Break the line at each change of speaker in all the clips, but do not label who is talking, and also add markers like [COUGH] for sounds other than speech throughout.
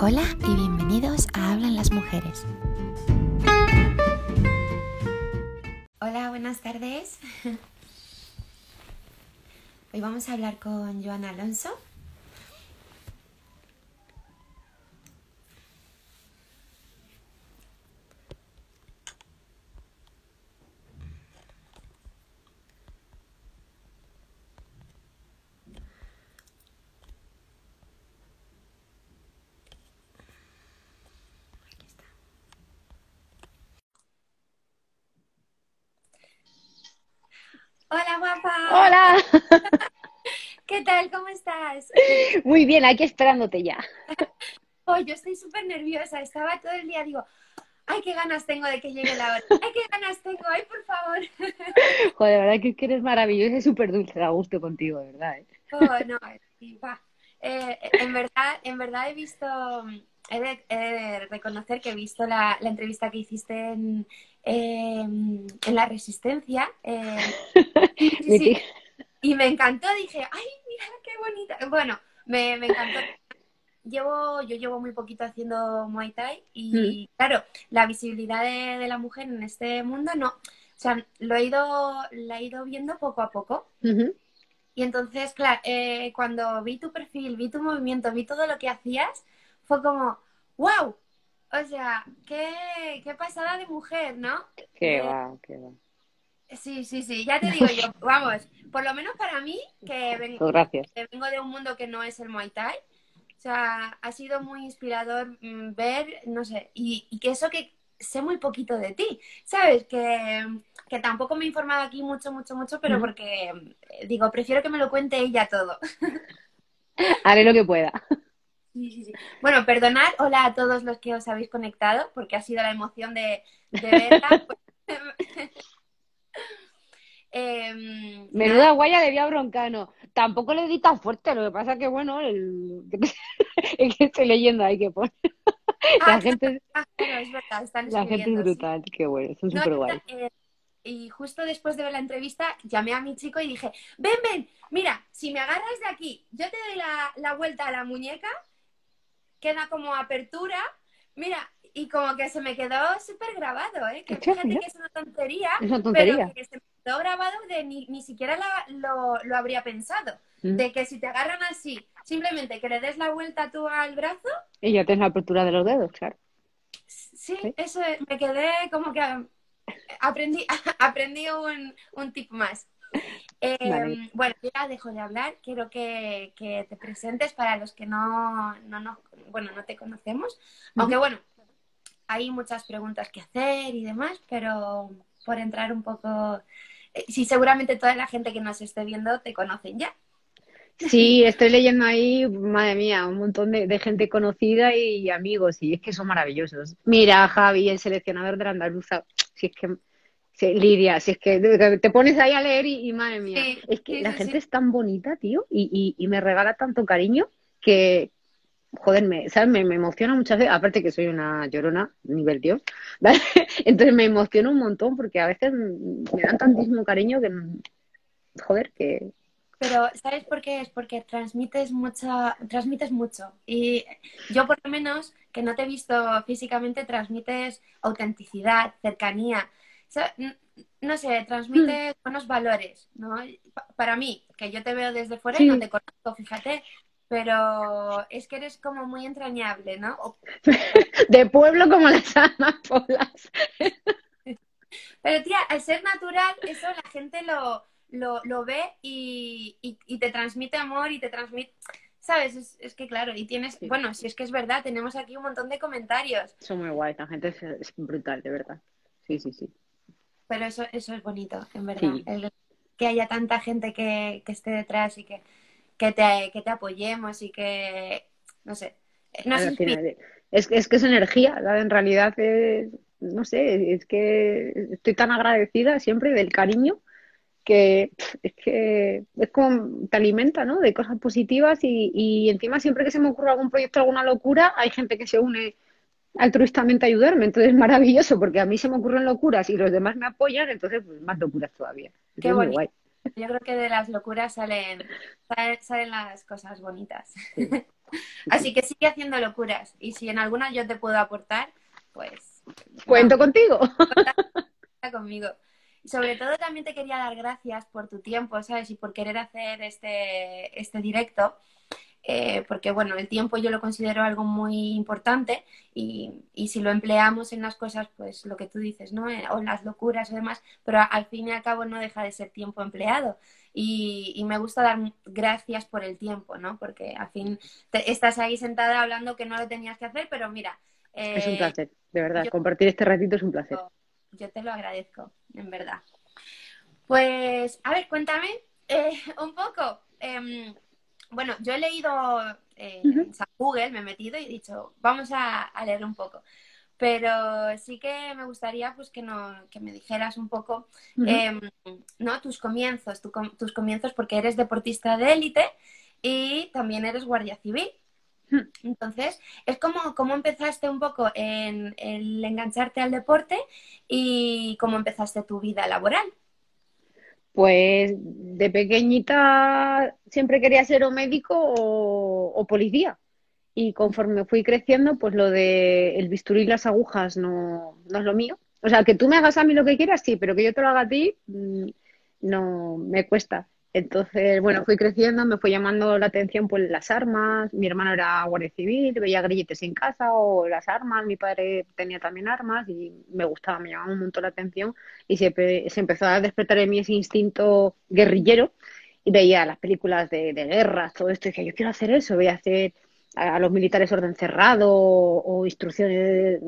Hola y bienvenidos a Hablan las Mujeres. Hola, buenas tardes. [LAUGHS] Hoy vamos a hablar con Joana Alonso. Aquí está. Hola, guapa.
Hola,
¿Qué tal? ¿Cómo estás?
Muy bien, aquí esperándote ya. [LAUGHS]
Oh, yo estoy súper nerviosa. Estaba todo el día, digo, ay, qué ganas tengo de que llegue la hora. Ay, qué ganas tengo. Ay, por favor. [LAUGHS]
Joder, de verdad que, que eres maravillosa y súper dulce, da gusto contigo, de verdad. ¿eh?
Oh, no, [LAUGHS] sí, va. Eh, en verdad, en verdad he visto, he de, he de reconocer que he visto la, la entrevista que hiciste en, eh, en La Resistencia. eh, sí, sí, Y me encantó, dije, ay, mira qué bonita. Bueno, me, me encantó. Llevo, yo llevo muy poquito haciendo Muay Thai y claro, la visibilidad de, de la mujer en este mundo no, o sea, lo he ido, la he ido viendo poco a poco. Y entonces, claro, eh, cuando vi tu perfil, vi tu movimiento, vi todo lo que hacías, fue como, wow, o sea, qué, qué pasada de mujer, ¿no?
Qué
Eh,
va, qué va.
Sí, sí, sí, ya te digo yo, vamos, por lo menos para mí, que vengo,
Pues gracias.
que vengo de un mundo que no es el Muay Thai, o sea, ha sido muy inspirador mm, ver, no sé, y, y que eso que sé muy poquito de ti, ¿sabes? Que, que tampoco me he informado aquí mucho, mucho, mucho, pero porque, eh, digo, prefiero que me lo cuente ella todo. [LAUGHS]
Haré lo que pueda.
Sí, sí, sí. Bueno, perdonad, hola a todos los que os habéis conectado, porque ha sido la emoción de, de verla. [LAUGHS] Em,
Menuda guaya de Vía Broncano. Tampoco le di tan fuerte, lo que pasa que, bueno, el, [LAUGHS] que estoy leyendo ahí que pone.
Ah,
La gente,
ah, es verdad, están
la gente es
escribiendo, sí.
brutal, qué bueno, son
No,
súper guay.
eh, y justo después de ver la entrevista, llamé a mi chico y dije, ven, ven, mira, si me agarras de aquí, yo te doy la, la vuelta a la muñeca, queda como apertura, mira, y como que se me quedó súper grabado, ¿eh? Que fíjate que es una tontería,
Es una
pero
tontería.
que se me quedó grabado de ni, ni siquiera la- lo, lo habría pensado.
Mm.
De que si te agarran así, simplemente que le des la vuelta tú al brazo,
Y ya tienes la apertura de los dedos, claro.
Sí,
Sí.
eso es, me quedé como que aprendí, [LAUGHS] aprendí un, un tip más. Eh,
Vale.
Bueno, ya dejo de hablar, quiero que, que te presentes para los que no, no, nos- bueno, no te conocemos, aunque bueno, hay muchas preguntas que hacer y demás, pero por entrar un poco, eh, sí, seguramente toda la gente que nos esté viendo te conocen ya.
Sí, estoy leyendo ahí, madre mía, un montón de, de gente conocida y amigos, y es que son maravillosos. Mira, Javi, el seleccionador de la andaluza, si es que, si- Lidia, si es que te pones ahí a leer y, y madre mía,
Sí,
es que
sí,
la
sí,
gente es tan bonita, tío, y, y, y me regala tanto cariño que, joder, me, ¿sabes? Me, me emociona muchas veces, aparte que soy una llorona, nivel Dios, [LAUGHS] ¿vale? Entonces me emociona un montón porque a veces me dan tantísimo cariño que, joder, que...
Pero, ¿sabes por qué? Es porque transmites mucha, transmites mucho. Y yo, por lo menos, que no te he visto físicamente, transmites autenticidad, cercanía. O sea, n- no sé, transmites buenos valores, ¿no? Pa- Para mí, que yo te veo desde fuera y no
Sí.
te conozco, fíjate, pero es que eres como muy entrañable, ¿no? [LAUGHS]
De pueblo como las amapolas. [LAUGHS]
Pero, tía, al ser natural, eso la gente lo, lo, lo ve y, y- y te transmite amor y te transmite... ¿Sabes? Es, es que claro, y tienes...
Sí.
Bueno, si es que es verdad, tenemos aquí un montón de comentarios,
Son muy guays, la gente es, es brutal, de verdad. Sí, sí, sí.
pero eso, eso es bonito, en verdad.
Sí.
El- que haya tanta gente que, que esté detrás y que, que, te, que te apoyemos y que... No sé. Nos
final, es, es que es energía, ¿sabes? en realidad es, no sé, es que estoy tan agradecida siempre del cariño que es que es como te alimenta, ¿no? De cosas positivas y, y encima siempre que se me ocurre algún proyecto, alguna locura, hay gente que se une altruistamente a ayudarme, entonces es maravilloso porque a mí se me ocurren locuras y los demás me apoyan, entonces pues más locuras todavía.
Qué bonito.
guay.
Yo creo que de las locuras salen, salen, salen las cosas bonitas. [LAUGHS] Así que sigue haciendo locuras. Y si en alguna yo te puedo aportar, pues.
Cuento contigo.
Cuenta conmigo. Y sobre todo también te quería dar gracias por tu tiempo, ¿sabes? Y por querer hacer este, este directo. Eh, porque bueno, el tiempo yo lo considero algo muy importante y, y, si lo empleamos en las cosas, pues lo que tú dices, ¿no? Eh, o en las locuras o demás, pero al fin y al cabo no deja de ser tiempo empleado. Y, y me gusta dar gracias por el tiempo, ¿no? Porque al fin te, estás ahí sentada hablando que no lo tenías que hacer, pero mira.
Eh, es un placer, de verdad. Yo, Compartir este ratito es un placer.
Yo te lo agradezco, en verdad. Pues, a ver, cuéntame un poco. Bueno, yo he leído eh, uh -huh. Google, me he metido y he dicho, vamos a, a, leer un poco. Pero sí que me gustaría pues que, no, que me dijeras un poco uh -huh. eh, ¿no? tus comienzos, tu, tus comienzos porque eres deportista de élite y también eres guardia civil. Entonces, es como cómo empezaste un poco en el engancharte al deporte y cómo empezaste tu vida laboral.
Pues de pequeñita siempre quería ser o médico o, policía. Y conforme fui creciendo, pues lo de el bisturí y las agujas no, no, es lo mío. O sea, que tú me hagas a mí lo que quieras, sí, pero que yo te lo haga a ti, mm, no me cuesta. Entonces, bueno, fui creciendo, me fue llamando la atención pues las armas, mi hermano era guardia civil, veía grilletes en casa o las armas, mi padre tenía también armas y me gustaba, me llamaba un montón la atención. Y se, empezó a despertar en mí ese instinto guerrillero y veía las películas de, guerras, todo esto, y decía, yo quiero hacer eso, voy a hacer a los militares orden cerrado o, instrucción,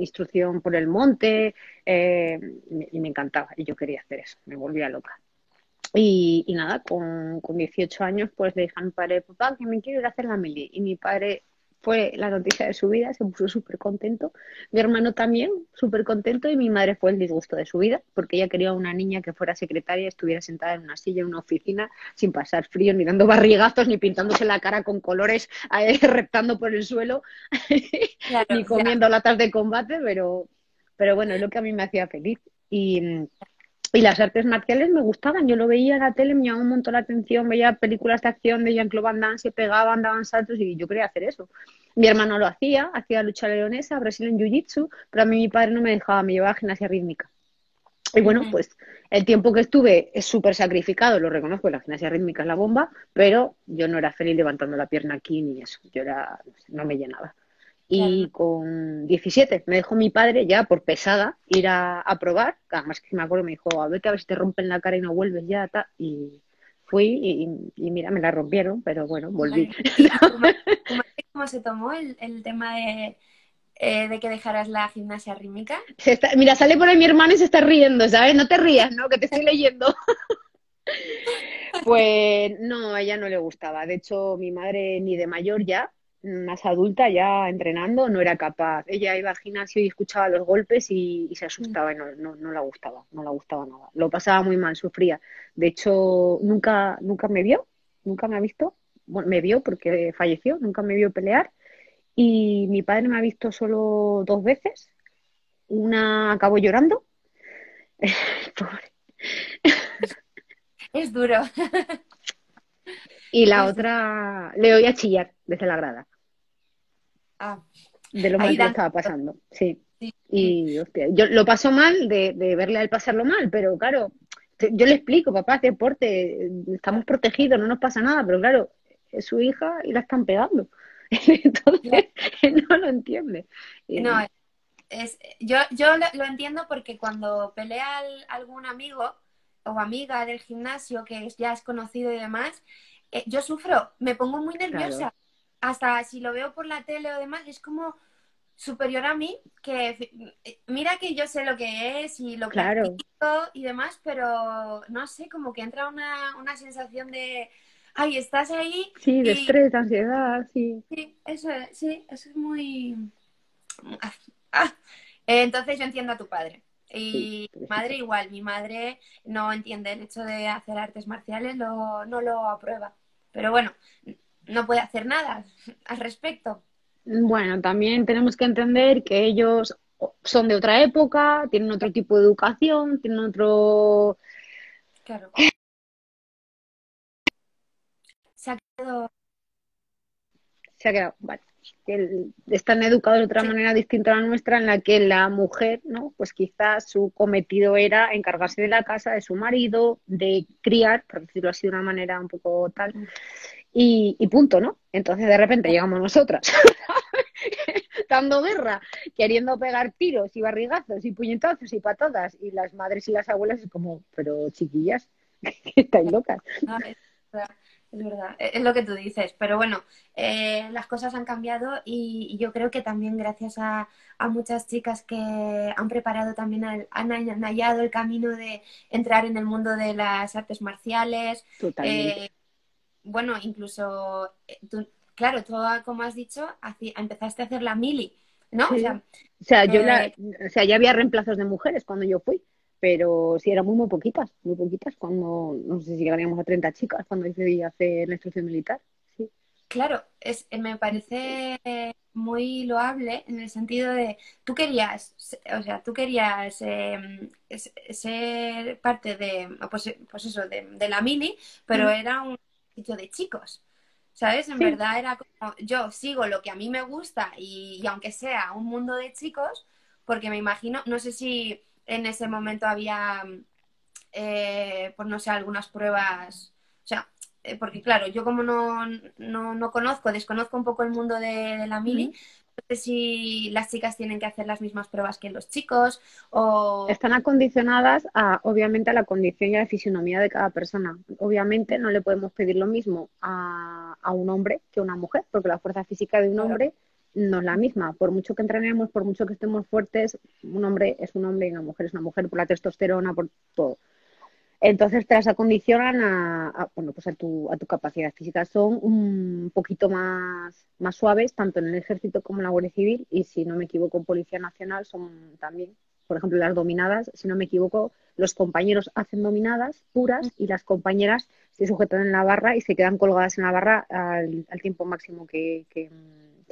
instrucción por el monte eh, y me encantaba y yo quería hacer eso, me volvía loca. Y, y, nada, con, con 18 años, pues le dije a mi padre, papá, que me quiero ir a hacer la mili. Y mi padre fue la noticia de su vida, se puso súper contento. Mi hermano también, súper contento. Y mi madre fue el disgusto de su vida, porque ella quería una niña que fuera secretaria, estuviera sentada en una silla, en una oficina, sin pasar frío, ni dando barrigazos, ni pintándose la cara con colores, eh, [LAUGHS] reptando por el suelo, [LAUGHS] claro, ni comiendo claro. latas de combate, pero, pero bueno, es lo que a mí me hacía feliz. Y y las artes marciales me gustaban, yo lo veía en la tele, me llamaba un montón la atención, veía películas de acción de Jean-Claude Van Damme, se pegaban, daban saltos y yo quería hacer eso. Mi hermano lo hacía, hacía lucha leonesa, Brazilian Jiu-Jitsu, pero a mí mi padre no me dejaba, me llevaba a gimnasia rítmica. Y bueno, pues el tiempo que estuve es súper sacrificado, lo reconozco, la gimnasia rítmica es la bomba, pero yo no era feliz levantando la pierna aquí ni eso, yo era, no me llenaba. Y claro. con 17 me dejó mi padre ya por pesada ir a, a probar. Además que me acuerdo, me dijo, a vete a ver si te rompen la cara y no vuelves ya. Ta. Y fui y, y, mira, me la rompieron, pero bueno, volví. [LAUGHS]
¿Cómo, cómo se tomó el, el tema de, eh, de que dejaras la gimnasia rítmica?
Está, mira, sale por ahí mi hermano y se está riendo, ¿sabes? No te rías, ¿no? Que te estoy leyendo. [LAUGHS] pues no, a ella no le gustaba. De hecho, mi madre ni de mayor ya más adulta ya entrenando no era capaz. Ella iba al gimnasio y escuchaba los golpes y, y se asustaba y no, no, no la gustaba, no la gustaba nada. Lo pasaba muy mal, sufría. De hecho, nunca, nunca me vio, nunca me ha visto. Bueno, me vio porque falleció, nunca me vio pelear. Y mi padre me ha visto solo dos veces. Una acabó llorando. [LAUGHS] Pobre.
Es duro. [LAUGHS]
Y la otra le oía chillar desde la grada.
Ah.
De lo mal que estaba pasando, sí. sí. Y, hostia, yo lo paso mal de, de verle a él pasarlo mal, pero claro, yo le explico, papá, es deporte, estamos protegidos, no nos pasa nada, pero claro, es su hija y la están pegando. [LAUGHS] Entonces, él no lo entiende.
No, es, yo, yo lo entiendo porque cuando pelea algún amigo o amiga del gimnasio que ya es conocido y demás, eh, yo sufro, me pongo muy nerviosa. Claro. Hasta si lo veo por la tele o demás, es como superior a mí, que mira que yo sé lo que es y lo que
claro.
y demás, pero no sé, como que entra una, una sensación de, ay, estás ahí.
Sí, de y... estrés, de ansiedad, sí.
Sí, eso es, sí, eso es muy... Ah. Entonces yo entiendo a tu padre. Y sí, mi madre igual, mi madre no entiende el hecho de hacer artes marciales, lo, no lo aprueba. Pero bueno, no puede hacer nada al respecto.
Bueno, también tenemos que entender que ellos son de otra época, tienen otro tipo de educación, tienen otro...
Claro. Se ha quedado...
se ha quedado, vale, que están educados de otra manera distinta a la nuestra, en la que la mujer, ¿no? Pues quizás su cometido era encargarse de la casa, de su marido, de criar, por decirlo así de una manera un poco tal, y, y punto, ¿no? Entonces de repente llegamos nosotras, [LAUGHS] dando guerra, queriendo pegar tiros y barrigazos y puñetazos y patadas, y las madres y las abuelas es como, pero chiquillas, [LAUGHS] que estáis locas.
Es verdad, e-, es lo que tú dices, pero bueno, eh, las cosas han cambiado y, yo creo que también gracias a, muchas chicas que han preparado también, han, hallado el camino de entrar en el mundo de las artes marciales. Eh, bueno, incluso, eh, claro, tú, como has dicho, empezaste a hacer la mili, ¿no?
O, sea, yo o sea, ya había reemplazos de mujeres cuando yo fui pero sí eran muy, muy poquitas, muy poquitas, cuando, no sé si llegaríamos a 30 chicas cuando decidí hacer la instrucción militar. Sí.
Claro, es, me parece muy loable en el sentido de, tú querías, o sea, tú querías em, ser parte de, pues, pues eso, de, la mili, pero era un sitio de chicos. ¿Sabes? En verdad era como, yo sigo lo que a mí me gusta y aunque sea un mundo de chicos, porque me imagino, no sé si en ese momento había, eh, pues no sé, algunas pruebas, o sea, eh, porque claro, yo como no, no, conozco, desconozco un poco el mundo de, la mili, no sé si las chicas tienen que hacer las mismas pruebas que los chicos o...
Están acondicionadas a, obviamente, a la condición y a la fisionomía de cada persona. Obviamente no le podemos pedir lo mismo a, a un hombre que a una mujer, porque la fuerza física de un hombre no es la misma. Por mucho que entrenemos, por mucho que estemos fuertes, un hombre es un hombre y una mujer es una mujer por la testosterona, por todo. Entonces te las acondicionan a, bueno, pues a, tu, a tu capacidad física. Son un poquito más, más suaves, tanto en el ejército como en la Guardia Civil, y si no me equivoco, en Policía Nacional son también, por ejemplo, las dominadas, si no me equivoco, los compañeros hacen dominadas puras y las compañeras se sujetan en la barra y se quedan colgadas en la barra al, tiempo máximo que que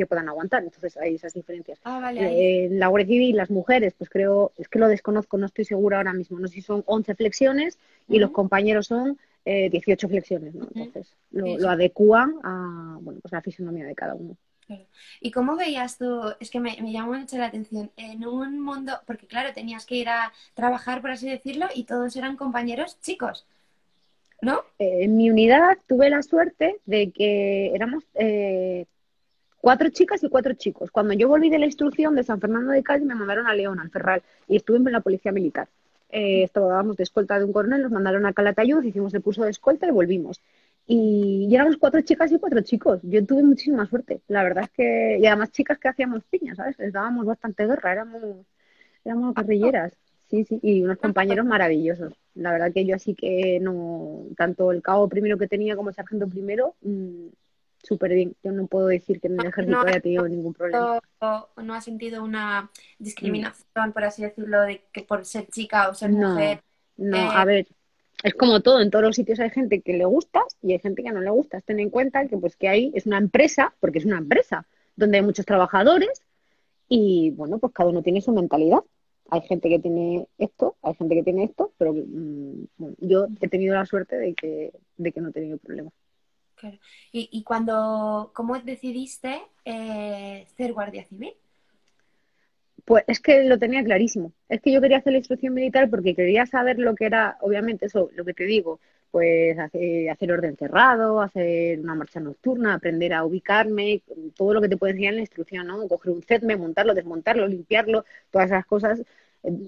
puedan aguantar. Entonces hay esas diferencias.
Ah,
eh, en la Guardia Civil, las mujeres, pues creo, es que lo desconozco, no estoy segura ahora mismo. No sé si son 11 flexiones y los compañeros son eh, 18 flexiones. ¿no? Entonces lo, adecúan a bueno, pues la fisonomía de cada uno.
¿Y cómo veías tú? Es que me, llamó mucho la atención. En un mundo, porque claro, tenías que ir a trabajar, por así decirlo, y todos eran compañeros chicos, ¿no?
Eh, en mi unidad tuve la suerte de que éramos eh, cuatro chicas y cuatro chicos. Cuando yo volví de la instrucción de San Fernando de Cádiz, me mandaron a León, al Ferral, y estuve en la policía militar. Eh, estábamos de escolta de un coronel, nos mandaron a Calatayud, hicimos el curso de escolta y volvimos. Y, éramos cuatro chicas y cuatro chicos. Yo tuve muchísima suerte. La verdad es que, y además chicas que hacíamos piñas, ¿sabes? Les dábamos bastante guerra, éramos, éramos guerrilleras. Sí, sí, y unos compañeros maravillosos. La verdad que yo así que no, tanto el cabo primero que tenía como el sargento primero, mm, súper bien. Yo no puedo decir que en el ejército haya tenido ningún problema.
No, ha sentido una discriminación, por así decirlo, de que por ser chica o ser mujer.
No, eh, a ver, es como todo, en todos los sitios hay gente que le gusta y hay gente que no le gusta. Ten en cuenta que pues que ahí es una empresa, porque es una empresa, donde hay muchos trabajadores y bueno, pues cada uno tiene su mentalidad. Hay gente que tiene esto, hay gente que tiene esto, pero mm, yo he tenido la suerte de que, de que no he tenido problemas.
¿Y, y cuando, cómo decidiste eh, ser guardia civil?
Pues es que lo tenía clarísimo. Es que yo quería hacer la instrucción militar porque quería saber lo que era, obviamente, eso, lo que te digo, pues hacer, orden cerrado, hacer una marcha nocturna, aprender a ubicarme, todo lo que te puede enseñar en la instrucción, ¿no? Coger un CEDME, montarlo, desmontarlo, limpiarlo, todas esas cosas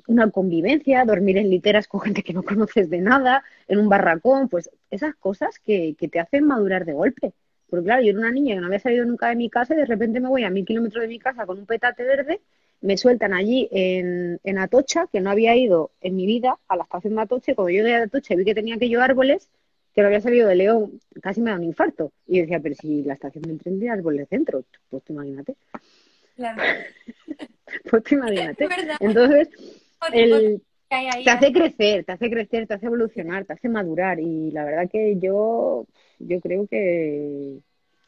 una convivencia, dormir en literas con gente que no conoces de nada, en un barracón, pues esas cosas que, que te hacen madurar de golpe. Porque claro, yo era una niña que no había salido nunca de mi casa y de repente me voy a mil kilómetros de mi casa con un petate verde, me sueltan allí en, en Atocha, que no había ido en mi vida a la estación de Atocha, y cuando llegué a Atocha y vi que tenía aquellos árboles, que no había salido de León, casi me da un infarto. Y yo decía, pero si la estación del tren tiene árboles centro, pues imagínate.
Claro. [LAUGHS]
pues imagínate. Entonces, el, te hace crecer, te hace crecer, te hace evolucionar, te hace madurar. Y la verdad que yo, yo creo que,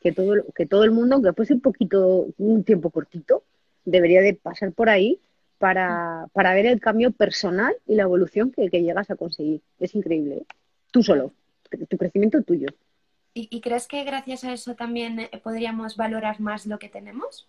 que, todo, que todo el mundo, aunque fuese un poquito, un tiempo cortito, debería de pasar por ahí para, para ver el cambio personal y la evolución que, llegas a conseguir. Es increíble. ¿eh? Tú solo, tu crecimiento tuyo.
¿Y, crees que gracias a eso también eh, podríamos valorar más lo que tenemos?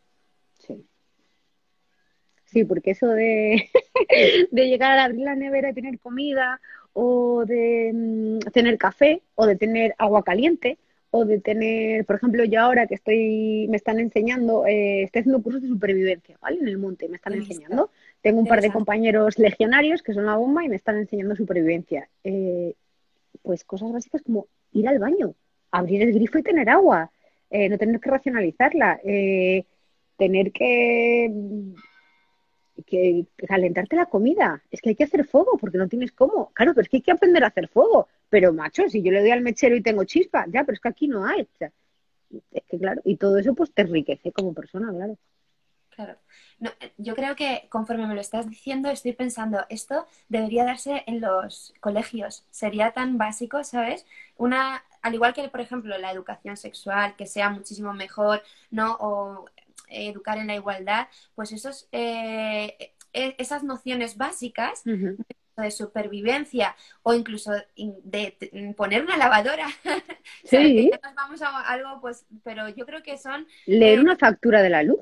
Sí. Porque eso de, [LAUGHS] de llegar a abrir la nevera y tener comida, o de mm, tener café, o de tener agua caliente, o de tener, por ejemplo, yo ahora que estoy, me están enseñando, eh, estoy haciendo cursos de supervivencia, ¿vale? En el monte, me están enseñando. Tengo un par de compañeros legionarios que son la bomba y me están enseñando supervivencia. Eh, pues cosas básicas como ir al baño, abrir el grifo y tener agua, eh, no tener que racionalizarla, eh, tener que, que calentarte la comida. Es que hay que hacer fuego porque no tienes cómo. Claro, pero es que hay que aprender a hacer fuego. Pero, macho, si yo le doy al mechero y tengo chispa, ya, pero es que aquí no hay. es que, claro, y todo eso pues te enriquece como persona, claro.
Claro. No, yo creo que conforme me lo estás diciendo, estoy pensando, esto debería darse en los colegios. Sería tan básico, ¿sabes? Una, al igual que, por ejemplo, la educación sexual, que sea muchísimo mejor, ¿no? O educar en la igualdad, pues esos, eh, e, esas nociones básicas de supervivencia o incluso de, poner una lavadora. [LAUGHS]
Sí.
nos vamos a algo, pues, pero yo creo que son...
Leer eh, una factura de la luz.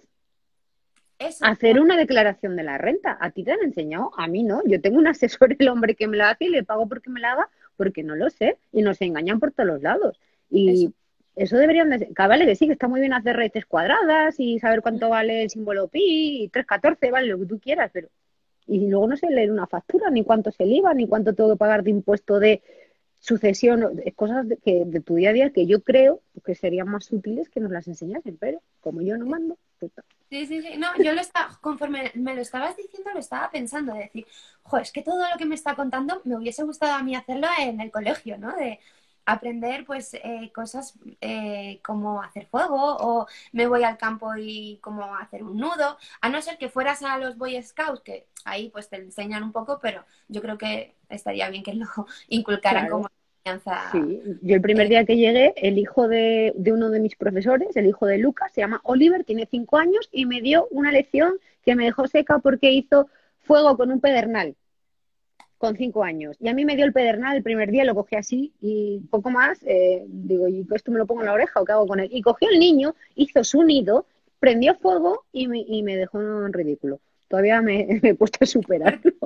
Hacer una declaración de la renta. A ti te han enseñado, a mí no. Yo tengo un asesor, el hombre que me la hace y le pago porque me la haga, porque no lo sé. Y nos engañan por todos los lados. Y eso, deberían de ser. Vale, que sí, que está muy bien hacer raíces cuadradas y saber cuánto vale el símbolo pi, y 314, vale, lo que tú quieras, pero. Y luego no sé leer una factura, ni cuánto es el IVA, ni cuánto tengo que pagar de impuesto de sucesión, cosas de, que, de tu día a día que yo creo que serían más útiles que nos las enseñasen, pero como yo no mando, pues
Sí, sí, sí. No, yo lo estaba, conforme me lo estabas diciendo, lo estaba pensando, de decir, jo, es que todo lo que me está contando me hubiese gustado a mí hacerlo en el colegio, ¿no? De aprender, pues, eh, cosas eh, como hacer fuego o me voy al campo y cómo hacer un nudo, a no ser que fueras a los Boy Scouts, que ahí pues te enseñan un poco, pero yo creo que estaría bien que lo [LAUGHS] inculcaran como
Sí, yo el primer día que llegué, el hijo de, uno de mis profesores, el hijo de Lucas, se llama Oliver, tiene cinco años y me dio una lección que me dejó seca porque hizo fuego con un pedernal con cinco años. Y a mí me dio el pedernal el primer día, lo cogí así y poco más, eh, digo, ¿y esto me lo pongo en la oreja o qué hago con él? Y cogió el niño, hizo su nido, prendió fuego y me, y me dejó en ridículo todavía me, [LAUGHS] he puesto a superarlo. [LAUGHS]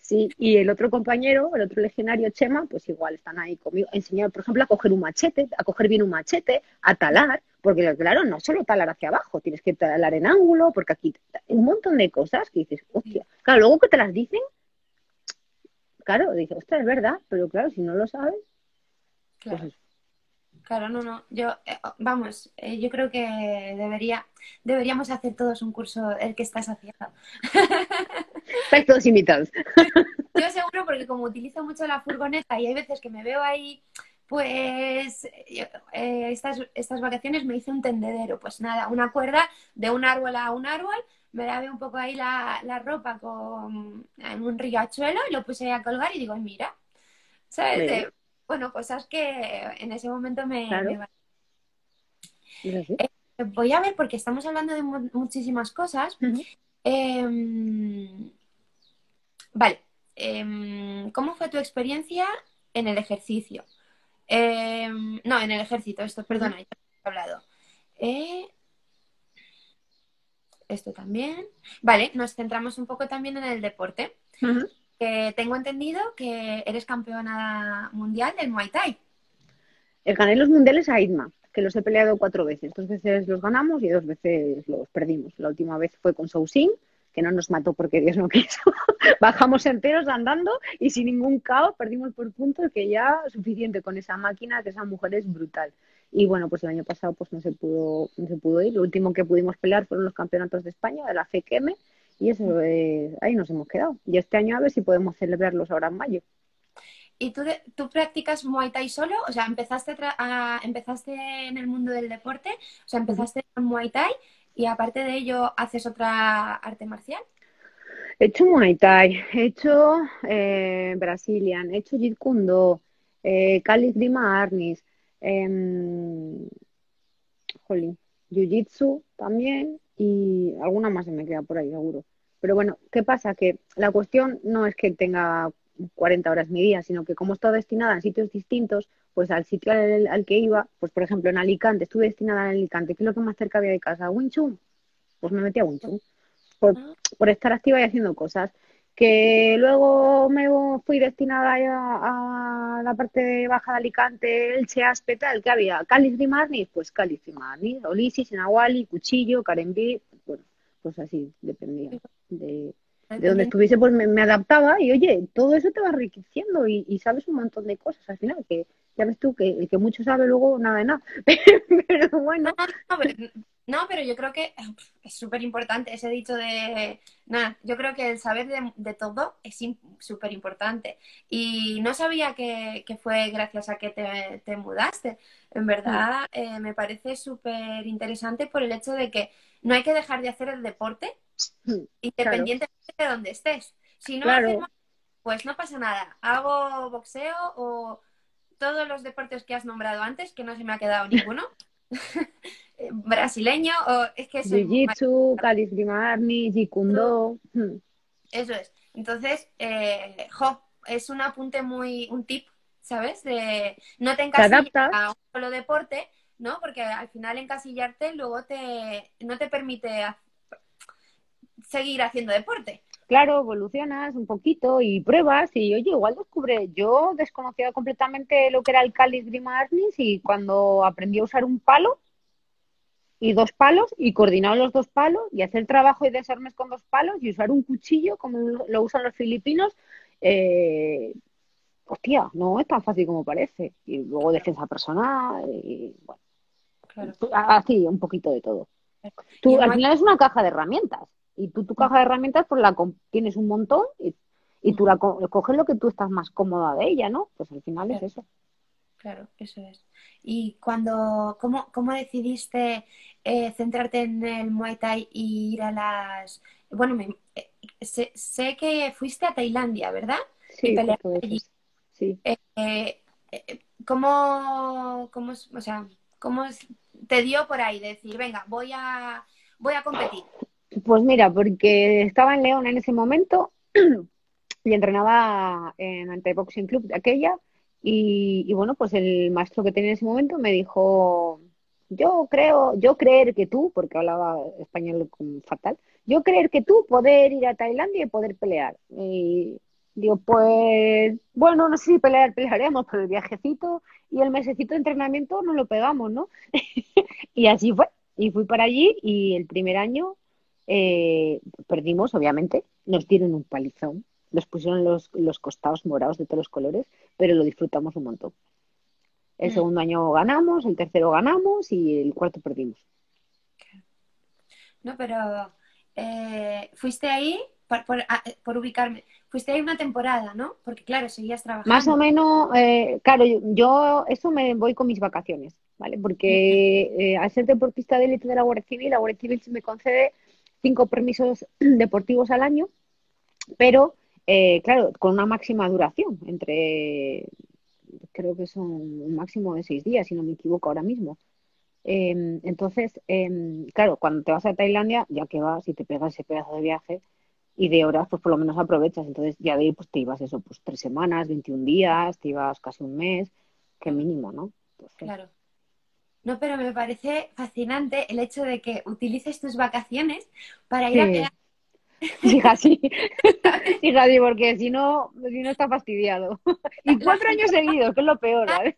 Sí, y el otro compañero, el otro legionario, Chema, pues igual están ahí conmigo, enseñar, por ejemplo, a coger un machete, a coger bien un machete, a talar, porque claro, no solo talar hacia abajo, tienes que talar en ángulo, porque aquí un montón de cosas que dices, hostia, claro, luego que te las dicen, claro, dices, ostras, es verdad, pero claro, si no lo sabes,
pues claro. Claro, no, no. Yo, eh, vamos, eh, yo creo que debería, deberíamos hacer todos un curso el que estás haciendo. [LAUGHS]
Estáis todos invitados.
Yo seguro, porque como utilizo mucho la furgoneta y hay veces que me veo ahí, pues eh, estas, estas vacaciones me hice un tendedero. Pues nada, una cuerda de un árbol a un árbol, me lavé un poco ahí la, ropa con, en un riachuelo y lo puse a colgar y digo, mira, ¿sabes? bueno, cosas que en ese momento me... Eh, voy a ver, porque estamos hablando de muchísimas cosas. Em, vale, em, ¿cómo fue tu experiencia en el ejercicio? Em, no, en el ejército, esto, perdona, ya he hablado. Eh, esto también. Vale, nos centramos un poco también en el deporte tengo entendido que eres campeona mundial del Muay Thai.
Gané los mundiales a IDMA, que los he peleado cuatro veces. Dos veces los ganamos y dos veces los perdimos. La última vez fue con Sousin, que no nos mató porque Dios no [LAUGHS] quiso. Bajamos enteros andando y sin ningún caos perdimos por puntos, que ya suficiente con esa máquina, que esa mujer es brutal. Y bueno, pues el año pasado pues no se pudo, no se pudo ir. Lo último que pudimos pelear fueron los campeonatos de España, de la FEQM, y eso, eh, ahí nos hemos quedado. Y este año a ver si podemos celebrarlos ahora en mayo.
¿Y tú, tú practicas Muay Thai solo? O sea, ¿empezaste, ¿empezaste en el mundo del deporte? O sea, ¿empezaste en Muay Thai y aparte de ello haces otra arte marcial?
He hecho Muay Thai, he hecho eh, Brazilian, he hecho Jeet Kune eh, Kali Grima Arnis, eh, Jiu Jitsu también y alguna más se me queda por ahí, seguro. Pero bueno, ¿qué pasa? Que la cuestión no es que tenga 40 horas mi día, sino que como he estado destinada en sitios distintos, pues al sitio al, que iba, pues por ejemplo en Alicante, estuve destinada en Alicante, ¿qué es lo que más cerca había de casa? Winchun, pues me metí a Winchun, por, ah. por estar activa y haciendo cosas que luego me fui destinada a, la parte baja de Alicante, el Aspe, tal, que había Cáliz Marnis, pues Cáliz Marnis, Olisi, Senahuali, Cuchillo, Carembí, bueno, pues así, dependía de, de donde estuviese, pues me, adaptaba y oye, todo eso te va enriqueciendo y, sabes un montón de cosas al final, que ya ves tú que el que mucho sabe luego nada de nada, [LAUGHS] pero bueno.
No, pero yo creo que es súper importante ese dicho de, nada, yo creo que el saber de, todo es súper importante. Y no sabía que, fue gracias a que te, mudaste. En verdad, eh, me parece súper interesante por el hecho de que no hay que dejar de hacer el deporte independientemente de donde estés. Si no pues no pasa nada. Hago boxeo o todos los deportes que has nombrado antes, que no se me ha quedado ninguno. [LAUGHS] brasileño o es que
Jiu-Jitsu, Arni, Jikundo.
Eso es. Entonces, eh, jo, es un apunte muy, un tip, ¿sabes? De no te encasilles a un solo deporte, ¿no? Porque al final encasillarte luego te no te permite seguir haciendo deporte.
Claro, evolucionas un poquito y pruebas y oye, igual descubre, yo desconocía completamente lo que era el cáliz Grima Arnis y cuando aprendí a usar un palo, y dos palos y coordinar los dos palos y hacer trabajo y desarmes con dos palos y usar un cuchillo como lo usan los filipinos. Eh, hostia, no es tan fácil como parece. Y luego defensa personal y bueno. Así, un poquito de todo. Tú, al final es una caja de herramientas y tú tu caja de herramientas pues la tienes un montón y, y tú la coges lo que tú estás más cómoda de ella, ¿no? Pues al final es eso.
Claro, eso es. Y cuando, ¿cómo, cómo decidiste eh, centrarte en el Muay Thai y ir a las... Bueno, eh, sé, que fuiste a Tailandia, ¿verdad?
Sí, sí.
Eh, ¿cómo, cómo, o sea, ¿Cómo te dio por ahí decir, venga, voy a, voy a competir?
Pues mira, porque estaba en León en ese momento [CLEARS THROAT] y entrenaba en Anti-Boxing Club de aquella y, bueno, pues el maestro que tenía en ese momento me dijo, yo creo, yo creer que tú, porque hablaba español fatal, yo creer que tú poder ir a Tailandia y poder pelear. Y digo, pues bueno, no sé si pelear, pelearemos, pero el viajecito y el mesecito de entrenamiento no lo pegamos, ¿no? [LAUGHS] y así fue. Y fui para allí y el primer año eh, perdimos, obviamente, nos dieron un palizón nos pusieron los, los costados morados de todos los colores, pero lo disfrutamos un montón. El mm. segundo año ganamos, el tercero ganamos y el cuarto perdimos.
No, pero eh, fuiste ahí, por, ubicarme, fuiste ahí una temporada, ¿no? Porque claro, seguías trabajando.
Más o menos, eh, claro, yo, eso me voy con mis vacaciones, ¿vale? Porque eh, al ser deportista de élite de la Guardia Civil, la Guardia Civil se me concede cinco permisos [CLEARS THROAT] deportivos al año, pero eh, claro, con una máxima duración, entre, creo que son un máximo de seis días, si no me equivoco ahora mismo. Em, entonces, em, claro, cuando te vas a Tailandia, ya que vas y te pegas ese pedazo de viaje y de horas, pues por lo menos aprovechas. Entonces, ya de ahí, pues te ibas eso, pues tres semanas, 21 días, te ibas casi un mes, que mínimo, ¿no?
Claro. No, pero me parece fascinante el hecho de que utilices tus vacaciones para ir a pegar [LAUGHS]
Hija, sí. [LAUGHS] Hija, sí, porque si no, si no está fastidiado. Y cuatro años seguidos, que es lo peor, ¿vale?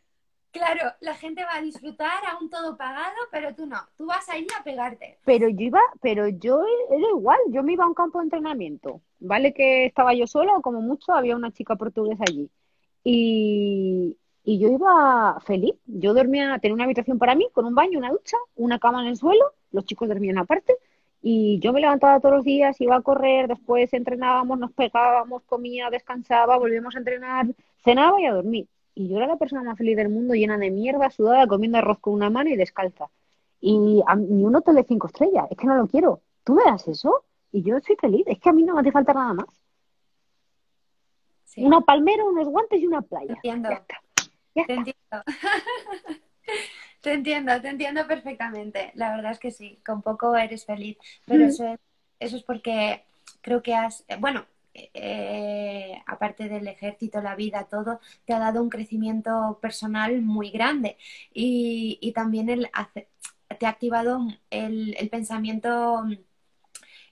Claro, la gente va a disfrutar aún todo pagado, pero tú no, tú vas a ir a pegarte.
Pero yo iba, pero yo era igual, yo me iba a un campo de entrenamiento, ¿vale? Que estaba yo sola o como mucho había una chica portuguesa allí. Y, y yo iba feliz, yo dormía, tenía una habitación para mí, con un baño, una ducha, una cama en el suelo, los chicos dormían aparte, y yo me levantaba todos los días, iba a correr, después entrenábamos, nos pegábamos, comía, descansaba, volvíamos a entrenar, cenaba y a dormir. Y yo era la persona más feliz del mundo, llena de mierda, sudada, comiendo arroz con una mano y descalza. Y a, ni un hotel de cinco estrellas, es que no lo quiero. ¿Tú me das eso? Y yo estoy feliz, es que a mí no me hace falta nada más. Una palmera, unos guantes y una playa.
Te entiendo. [LAUGHS] Te entiendo, te entiendo perfectamente. La verdad es que sí, con poco eres feliz. Pero eso, es, eso es porque creo que has. Eh, bueno, eh, aparte del ejército, la vida, todo, te ha dado un crecimiento personal muy grande y, también el, te ha activado el, pensamiento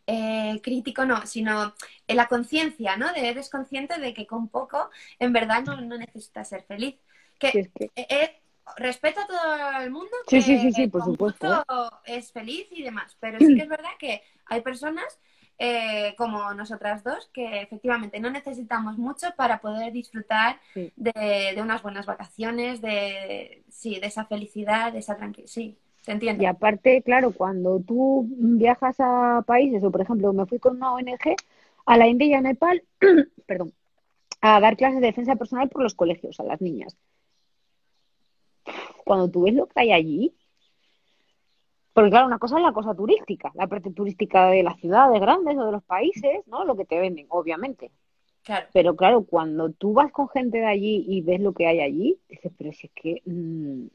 eh, crítico, no, sino la conciencia, ¿no? De eres consciente de que con poco en verdad no, necesitas ser feliz. Que, respeto a todo el mundo
que sí, sí, sí, por supuesto.
es feliz y demás, pero sí que es verdad que hay personas eh, como nosotras dos, que efectivamente no necesitamos mucho para poder disfrutar de, unas buenas vacaciones, de, sí, de esa felicidad, de esa tranquilidad. Sí, te entiendo.
Y aparte, claro, cuando tú viajas a países, o por ejemplo, me fui con una ONG a la India y a Nepal, [CLEARS THROAT] perdón, a dar clases de defensa personal por los colegios a las niñas. Cuando tú ves lo que hay allí, porque claro, una cosa es la cosa turística, la parte turística de las ciudades grandes o de los países, ¿no? Lo que te venden, obviamente.
Claro.
Pero claro, cuando tú vas con gente de allí y ves lo que hay allí, dices, pero si es que, mm,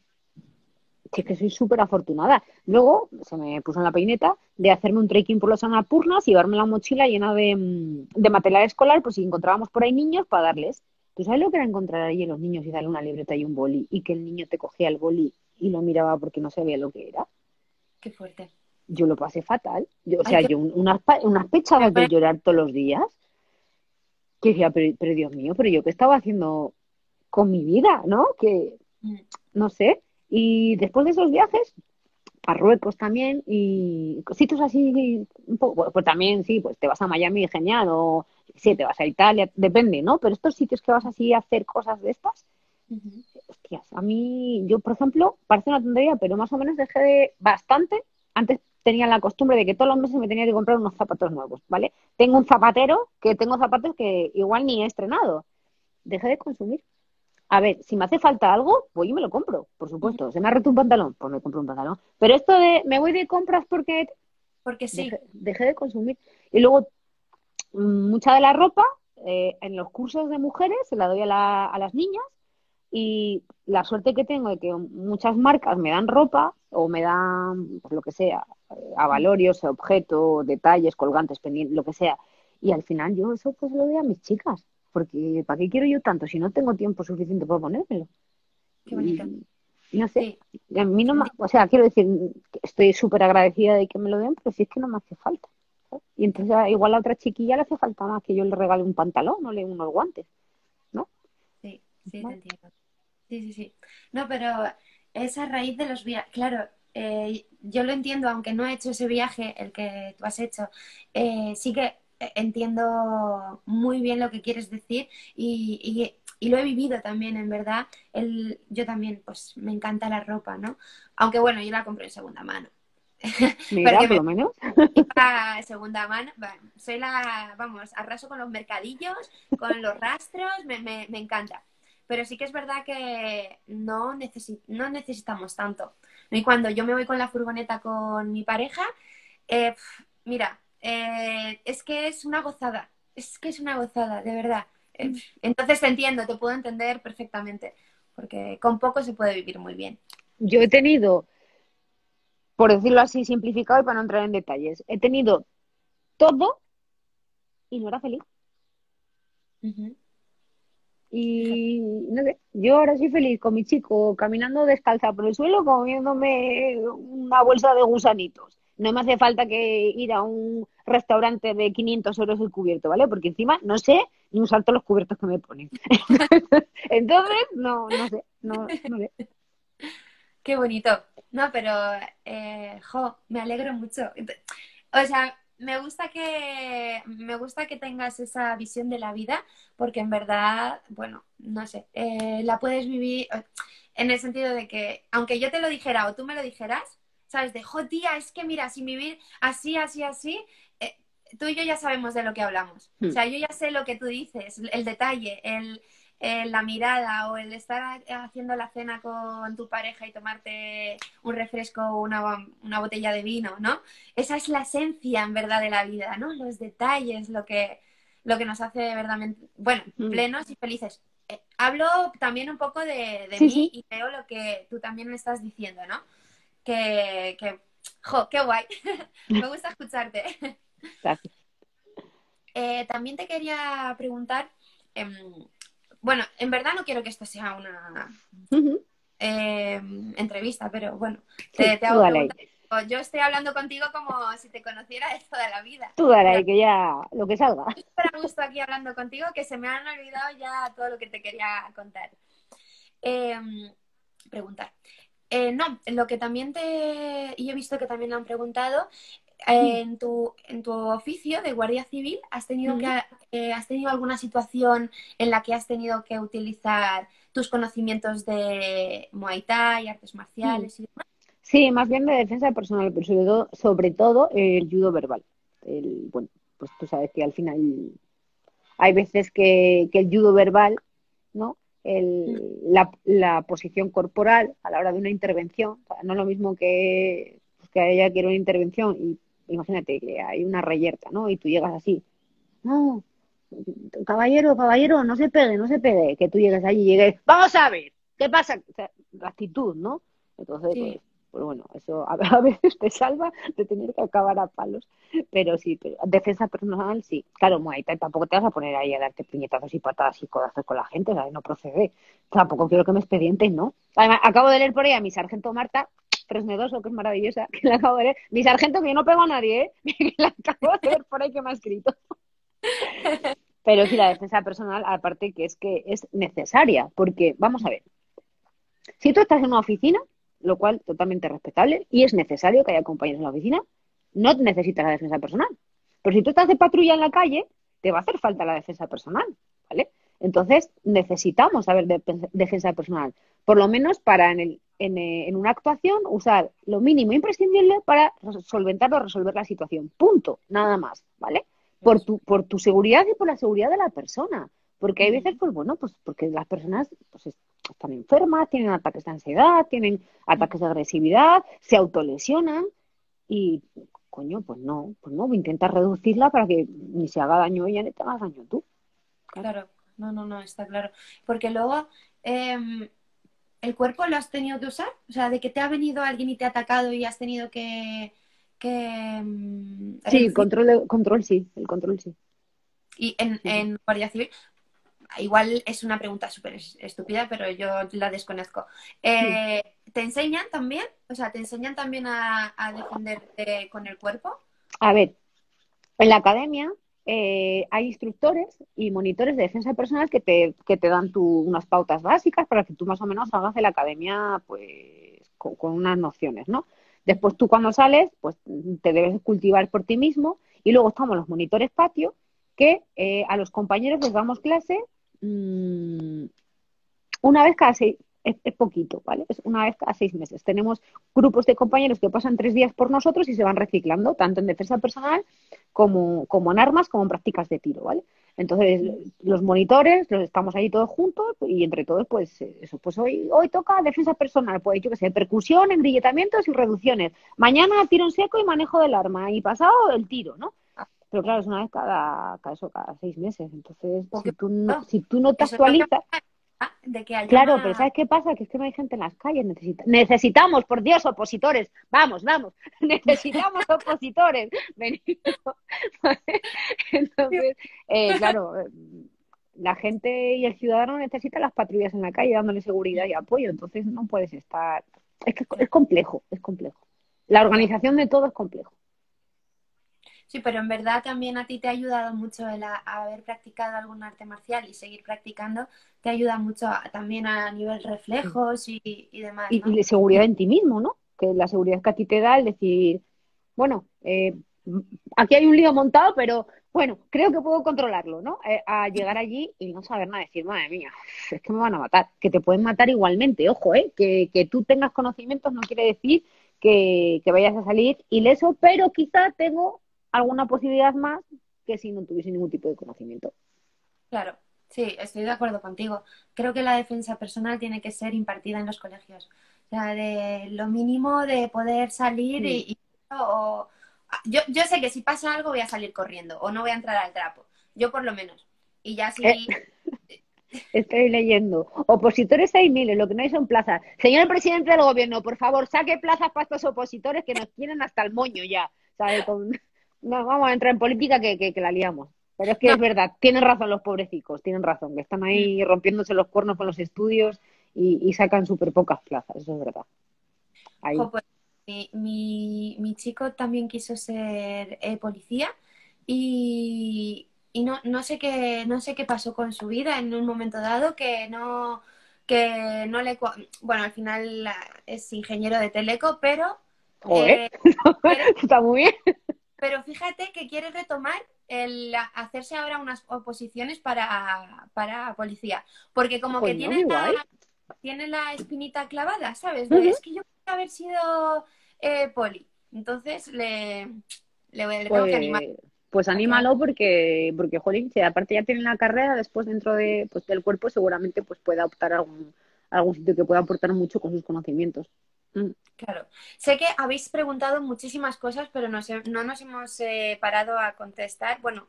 si es que soy súper afortunada. Luego se me puso en la peineta de hacerme un trekking por los Anapurnas y llevarme la mochila llena de, mm, de material escolar, pues si encontrábamos por ahí niños para darles. ¿Tú sabes lo que era encontrar allí a los niños y darle una libreta y un boli y que el niño te cogía el boli y lo miraba porque no sabía lo que era?
Qué fuerte.
Yo lo pasé fatal. Yo, o sea, yo unas, unas pechadas de llorar todos los días. Que decía, pero, pero, Dios mío, pero yo qué estaba haciendo con mi vida, ¿no? Que, mm. no sé. Y después de esos viajes, Marruecos también, y sitios así, un poco, pues también sí, pues te vas a Miami, genial, o sí, te vas a Italia, depende, ¿no? Pero estos sitios que vas así a hacer cosas de estas, hostias, a mí, yo por ejemplo, parece una tontería, pero más o menos dejé de bastante. Antes tenía la costumbre de que todos los meses me tenía que comprar unos zapatos nuevos, ¿vale? Tengo un zapatero que tengo zapatos que igual ni he estrenado. Dejé de consumir. A ver, si me hace falta algo, voy y me lo compro, por supuesto. ¿Se me ha roto un pantalón? Pues me compro un pantalón. Pero esto de me voy de compras porque...
Porque sí.
Dejé, de consumir. Y luego, mucha de la ropa, eh, en los cursos de mujeres, se la doy a, a las niñas y la suerte que tengo de que muchas marcas me dan ropa o me dan pues, lo que sea, avalorios, objetos, detalles, colgantes, pendientes, lo que sea. Y al final yo eso pues lo doy a mis chicas, porque ¿para qué quiero yo tanto si no tengo tiempo suficiente para ponérmelo?
Qué bonito.
Y, no sé, a mí no o sea, quiero decir, estoy súper agradecida de que me lo den, pero si es que no me hace falta. Y entonces igual a otra chiquilla le hace falta más que yo le regale un pantalón o le unos guantes, ¿no?
Sí, sí, te entiendo. Sí, sí, sí. No, pero esa raíz de los viajes, claro, eh, yo lo entiendo, aunque no he hecho ese viaje, el que tú has hecho, eh, sí que entiendo muy bien lo que quieres decir y, lo he vivido también, en verdad. El, yo también, pues me encanta la ropa, ¿no? Aunque bueno, yo la compré en segunda mano. [LAUGHS]
Mira, por lo menos. [LAUGHS]
segunda mano, soy la, vamos, arraso con los mercadillos, con los rastros, me, me, me encanta pero sí que es verdad que no, no necesitamos tanto. Y cuando yo me voy con la furgoneta con mi pareja, eh, mira, eh, es que es una gozada, es que es una gozada, de verdad. Eh, mm. entonces te entiendo, te puedo entender perfectamente, porque con poco se puede vivir muy bien.
Yo he tenido, por decirlo así simplificado y para no entrar en detalles, he tenido todo y no era feliz. Y no sé, yo ahora soy feliz con mi chico caminando descalza por el suelo comiéndome una bolsa de gusanitos. No me hace falta que ir a un restaurante de 500 euros el cubierto, ¿vale? Porque encima no sé ni usar todos los cubiertos que me ponen. [LAUGHS] Entonces, no, no sé, no, no sé.
Qué bonito. No, pero, eh, jo, me alegro mucho. O sea, me gusta que me gusta que tengas esa visión de la vida porque en verdad bueno no sé eh, la puedes vivir en el sentido de que aunque yo te lo dijera o tú me lo dijeras sabes de jo tía es que mira sin vivir así así así eh, tú y yo ya sabemos de lo que hablamos o hmm. sea yo ya sé lo que tú dices el detalle el la mirada o el estar haciendo la cena con tu pareja y tomarte un refresco o una, una, botella de vino, ¿no? Esa es la esencia en verdad de la vida, ¿no? Los detalles, lo que, lo que nos hace verdaderamente, bueno, mm. plenos y felices. Eh, hablo también un poco de, mí y veo lo que tú también me estás diciendo, ¿no? Que, que jo, qué guay. [LAUGHS] me gusta escucharte.
Gracias.
Eh, Eh, también te quería preguntar, em, bueno, en verdad no quiero que esto sea una em, entrevista, pero bueno, te, hago Yo estoy hablando contigo como si te conociera de toda la vida.
Tú dale, que ya lo que salga.
Súper gusto aquí hablando contigo, que se me han olvidado ya todo lo que te quería contar. Em, preguntar. Eh, no, lo que también te. Y he visto que también lo han preguntado. En, tu, en tu oficio de guardia civil, ¿has tenido, que, eh, ¿has tenido alguna situación en la que has tenido que utilizar tus conocimientos de Muay Thai, artes marciales y demás?
Sí, más bien de defensa personal, pero sobre todo, sobre todo el judo verbal. El, bueno, pues tú sabes que al final hay veces que, que el judo verbal, ¿no? el, la, posición corporal a la hora de una intervención. no es lo mismo que, pues, que ella quiere una intervención y imagínate que hay una reyerta, ¿no? Y tú llegas así, no, caballero, caballero, no se pegue, no se pegue, que tú llegues allí y llegues, vamos a ver, ¿qué pasa? la actitud, ¿no? Entonces, pues, pues bueno, eso [LAUGHS] a, veces te salva de tener que acabar a palos, pero sí, pero defensa personal sí. Claro, Muay tampoco te vas a poner ahí a darte puñetazos y patadas y codazos con la gente, ¿sabes? No procede. Tampoco quiero que me expedienten, ¿no? Además, acabo de leer por ahí a mi sargento Marta, Fresnedoso, que es maravillosa, [LAUGHS] que la acabo de leer. Mi sargento que yo no pego a nadie, ¿eh? [LAUGHS] Que la acabo de leer por ahí que me ha escrito. [LAUGHS] Pero sí, la defensa personal, aparte que es que es necesaria, porque, vamos a ver, si tú estás en una oficina, lo cual totalmente respetable y es necesario que haya compañeros en la oficina. No necesitas la defensa personal. Pero si tú estás de patrulla en la calle, te va a hacer falta la defensa personal, ¿vale? Entonces, necesitamos saber de, defensa personal, por lo menos para en, el, en, eh, en, una actuación usar lo mínimo imprescindible para solventar o resolver la situación. Punto, nada más, ¿vale? Por tu, por tu seguridad y por la seguridad de la persona. Porque hay veces, pues bueno, pues porque las personas pues, están enfermas, tienen ataques de ansiedad, tienen ataques de agresividad, se autolesionan y, coño, pues no, pues no, intenta reducirla para que ni se haga daño ella ni te hagas daño tú.
Claro, no, no, no, está claro. Porque luego, em, ¿el cuerpo lo has tenido que usar? O sea, de que te ha venido alguien y te ha atacado y has tenido que... que
em, sí, control, control sí, el control sí.
Y en, en Guardia Civil, igual es una pregunta súper estúpida, pero yo la desconozco. Eh, ¿Te enseñan también? O sea, ¿te enseñan también a, defenderte con el cuerpo?
A ver, en la academia eh, hay instructores y monitores de defensa personal que te, que te dan unas pautas básicas para que tú más o menos hagas de la academia pues con, unas nociones, ¿no? Después tú cuando sales, pues te debes cultivar por ti mismo y luego estamos los monitores patio que eh, a los compañeros les damos clase Mm, una vez cada seis, es, poquito, ¿vale? Es una vez cada seis meses. Tenemos grupos de compañeros que pasan tres días por nosotros y se van reciclando, tanto en defensa personal como, como en armas, como en prácticas de tiro, ¿vale? Entonces, los monitores, los estamos ahí todos juntos y entre todos, pues eso, pues hoy, hoy toca defensa personal, pues yo qué sé, percusión, engrilletamientos y reducciones. Mañana tiro en seco y manejo del arma y pasado el tiro, ¿no? Pero claro, es una vez cada, cada, eso, cada seis meses. Entonces, si tú no, si tú no te actualizas... Claro, pero ¿sabes qué pasa? Que es que no hay gente en las calles. Necesita... Necesitamos, por Dios, opositores. Vamos, vamos. [LAUGHS] Necesitamos [LAUGHS] opositores. [LAUGHS] Entonces, eh, claro, la gente y el ciudadano necesitan las patrullas en la calle dándole seguridad y apoyo. Entonces, no puedes estar. Es que es complejo, es complejo. La organización de todo es complejo.
Sí, pero en verdad también a ti te ha ayudado mucho el haber practicado algún arte marcial y seguir practicando, te ayuda mucho también a nivel reflejos y, demás.
Y, de seguridad en ti mismo, ¿no? Que la seguridad que a ti te da el decir, bueno, eh, aquí hay un lío montado, pero bueno, creo que puedo controlarlo, ¿no? Eh, a llegar allí y no saber nada, decir, madre mía, es que me van a matar, que te pueden matar igualmente, ojo, ¿eh? Que, que tú tengas conocimientos no quiere decir que, que vayas a salir ileso, pero quizá tengo alguna posibilidad más que si no tuviese ningún tipo de conocimiento.
Claro, sí, estoy de acuerdo contigo. Creo que la defensa personal tiene que ser impartida en los colegios. O sea, de lo mínimo de poder salir y, yo, yo sé que si pasa algo voy a salir corriendo o no voy a entrar al trapo. Yo por lo menos. Y ya si... Eh, [LAUGHS]
estoy leyendo. Opositores hay miles, lo que no hay son plazas. Señor presidente del gobierno, por favor, saque plazas para estos opositores que nos tienen hasta el moño ya. ¿sabe? Con no vamos a entrar en política que, que, la liamos. Pero es que es verdad, tienen razón los pobrecicos, tienen razón, que están ahí rompiéndose los cuernos con los estudios y, sacan súper pocas plazas, eso es verdad.
Pues, mi, mi, chico también quiso ser eh, policía y, y no, no, sé qué, no sé qué pasó con su vida en un momento dado que no, que no le... Bueno, al final es ingeniero de teleco, pero...
Eh, [LAUGHS] está muy bien.
Pero fíjate que quiere retomar el hacerse ahora unas oposiciones para, para policía, porque como que tiene la, tiene la espinita clavada, ¿sabes? Es que yo quiero haber sido eh, poli. Entonces le, le, tengo que pues, animar.
Pues anímalo porque, porque jolín, si aparte ya tiene la carrera, después dentro de, pues, del cuerpo seguramente pues pueda optar a algún, algún sitio que pueda aportar mucho con sus conocimientos.
Mm. Claro. Sé que habéis preguntado muchísimas cosas, pero no, no nos hemos eh, parado a contestar. Bueno,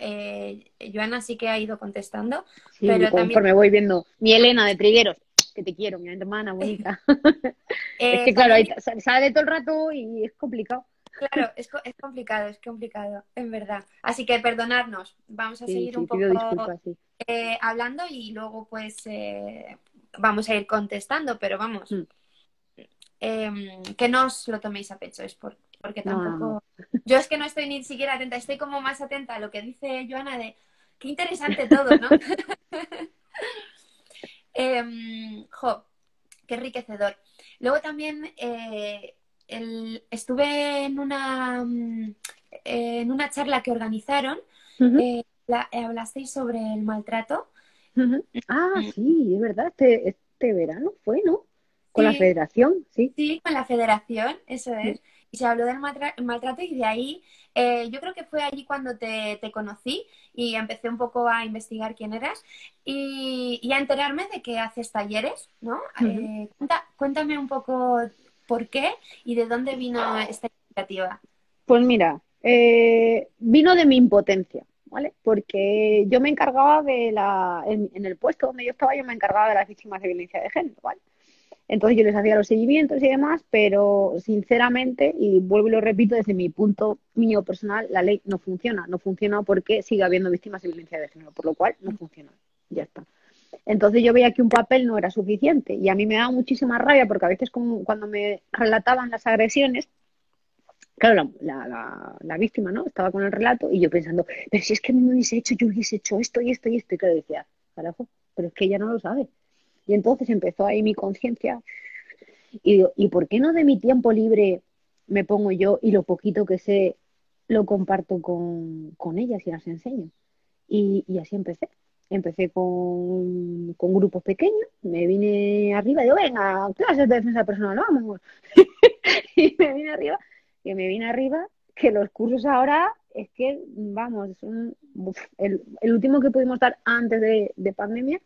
eh, Joana sí que ha ido contestando.
Sí, pero conforme voy viendo. Mi Elena de Trigueros, que te quiero, mi hermana bonita. [LAUGHS] [LAUGHS] es que claro, sale todo el rato y es complicado.
Claro, [LAUGHS] es, es, complicado, es complicado, en verdad. Así que perdonarnos, vamos a seguir un poco eh, hablando y luego pues eh, vamos a ir contestando, pero vamos, mm. Em, que no os lo toméis a pecho, es porque tampoco... Yo es que no estoy ni siquiera atenta, estoy como más atenta a lo que dice Joana de qué interesante [LAUGHS] todo, ¿no? [LAUGHS] Em, jo, qué enriquecedor. Luego también eh, estuve en una, mm, en una charla que organizaron, eh, hablasteis sobre el maltrato.
Ah, mm. sí, es verdad, este, este verano fue, ¿no? Con la federación, sí.
Sí, con la federación, eso es. Y se habló del maltrato y de ahí, eh, yo creo que fue allí cuando te, conocí y empecé un poco a investigar quién eras y, a enterarme de que haces talleres, ¿no? Eh, cuéntame un poco ¿Por qué y de dónde vino esta iniciativa?
Pues mira, eh, vino de mi impotencia, ¿vale? Porque yo me encargaba de la, en, el puesto donde yo estaba, yo me encargaba de las víctimas de violencia de género, ¿vale? Entonces yo les hacía los seguimientos y demás, pero sinceramente, y vuelvo y lo repito, desde mi punto mío personal, la ley no funciona. No funciona porque sigue habiendo víctimas de violencia de género, por lo cual no funciona. Ya está. Entonces yo veía que un papel no era suficiente y a mí me daba muchísima rabia porque a veces cuando me relataban las agresiones, claro, la, víctima no estaba con el relato y yo pensando, pero si es que me hubiese hecho, yo hubiese hecho esto y esto y esto, y claro, decía, carajo, pero es que ella no lo sabe. Y entonces empezó ahí mi conciencia y digo, ¿y por qué no de mi tiempo libre me pongo yo y lo poquito que sé lo comparto con, con ellas y las enseño? y así empecé empecé con, con, grupos pequeños, me vine arriba, digo, venga, clases de defensa personal, vamos. [LAUGHS] y me vine arriba, que me vine arriba, que los cursos ahora es que, vamos, el, el, último que pudimos dar antes de, de, pandemia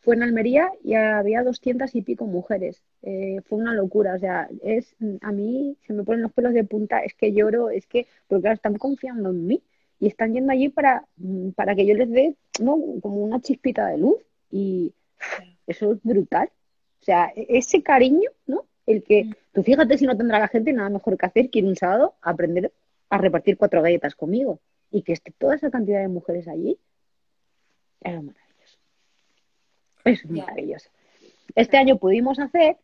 fue en Almería y había doscientas y pico mujeres. Eh, fue una locura, o sea, es a mí se me ponen los pelos de punta, es que lloro, es que, porque claro, están confiando en mí y están yendo allí para, mm, para que yo les dé ¿no? como una chispita de luz y eso es brutal. O sea, e-, ese cariño, ¿no? El que, mm. tú fíjate si no tendrá la gente nada mejor que hacer que ir un sábado a aprender a repartir cuatro galletas conmigo y que esté toda esa cantidad de mujeres allí, es maravilloso. Es maravilloso. Este año pudimos hacer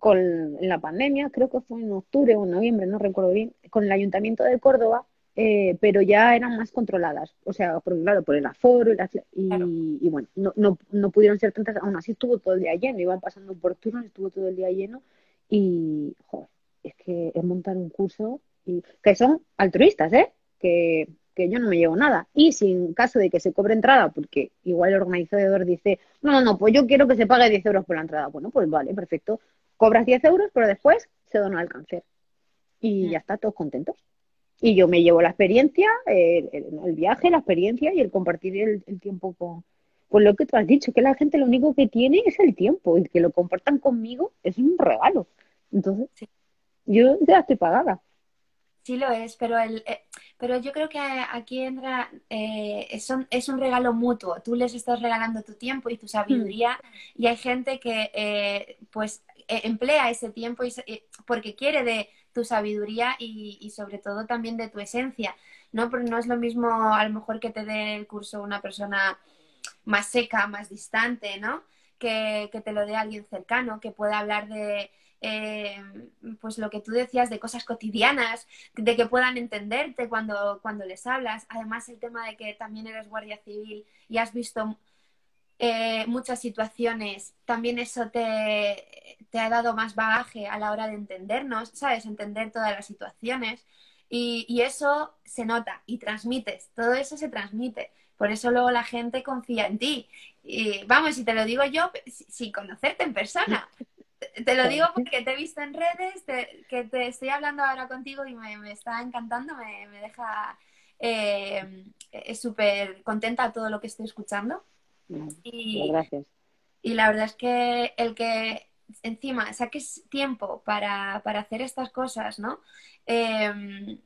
con la pandemia, creo que fue en octubre o en noviembre, no recuerdo bien, con el Ayuntamiento de Córdoba eh, pero ya eran más controladas, o sea, por, claro, por el aforo y, y, bueno, no, no, no, pudieron ser tantas, aún así estuvo todo el día lleno, iban pasando por turnos, estuvo todo el día lleno y, joder, es que es montar un curso y, que son altruistas, ¿eh? Que, que yo no me llevo nada. Y sin caso de que se cobre entrada, porque igual el organizador dice, no, no, no, pues yo quiero que se pague 10 euros por la entrada. Bueno, pues vale, perfecto. Cobras 10 euros, pero después se dona al cáncer. Y ya está, todos contentos. Y yo me llevo la experiencia, el, viaje, la experiencia y el compartir el, tiempo con, pues lo que tú has dicho, que la gente lo único que tiene es el tiempo y que lo compartan conmigo es un regalo. Entonces, yo ya estoy pagada.
Sí lo es, pero el, eh, pero yo creo que aquí entra, eh, es, un, es, un, regalo mutuo. Tú les estás regalando tu tiempo y tu sabiduría hmm. y hay gente que eh, pues e, emplea ese tiempo y, porque quiere de, tu sabiduría y, sobre todo también de tu esencia. ¿no? Pero no es lo mismo a lo mejor que te dé el curso una persona más seca, más distante, ¿no? Que, que te lo dé alguien cercano, que pueda hablar de, eh, pues lo que tú decías de cosas cotidianas, de que puedan entenderte cuando, cuando les hablas. Además, el tema de que también eres guardia civil y has visto eh, muchas situaciones, también eso te, te, ha dado más bagaje a la hora de entendernos, ¿sabes? Entender todas las situaciones. Y, y eso se nota y transmites, todo eso se transmite. Por eso luego la gente confía en ti. Y vamos, y te lo digo yo sin conocerte en persona. Te lo digo porque te he visto en redes, que te estoy hablando ahora contigo y me, está encantando, me, deja eh, súper contenta todo lo que estoy escuchando.
Y, Gracias.
Y la verdad es que el que encima saques tiempo para, hacer estas cosas, ¿no? Em,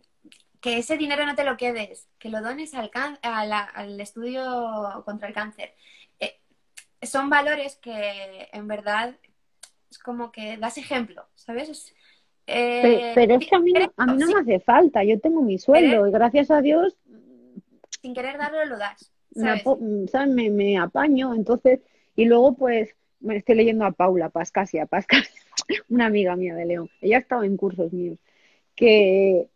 que ese dinero no te lo quedes, que lo dones al, al estudio contra el cáncer. Eh, son valores que en verdad es como que das ejemplo, ¿sabes?
Eh, pero, es que a mí, no, a mí no me hace falta, yo tengo mi sueldo y gracias a Dios...
Sin querer darlo lo das.
¿sabes? Me, Me, apaño, entonces, y luego pues me estoy leyendo a Paula Pascasia, Pascasia, [LAUGHS] una amiga mía de León, ella ha estado en cursos míos, que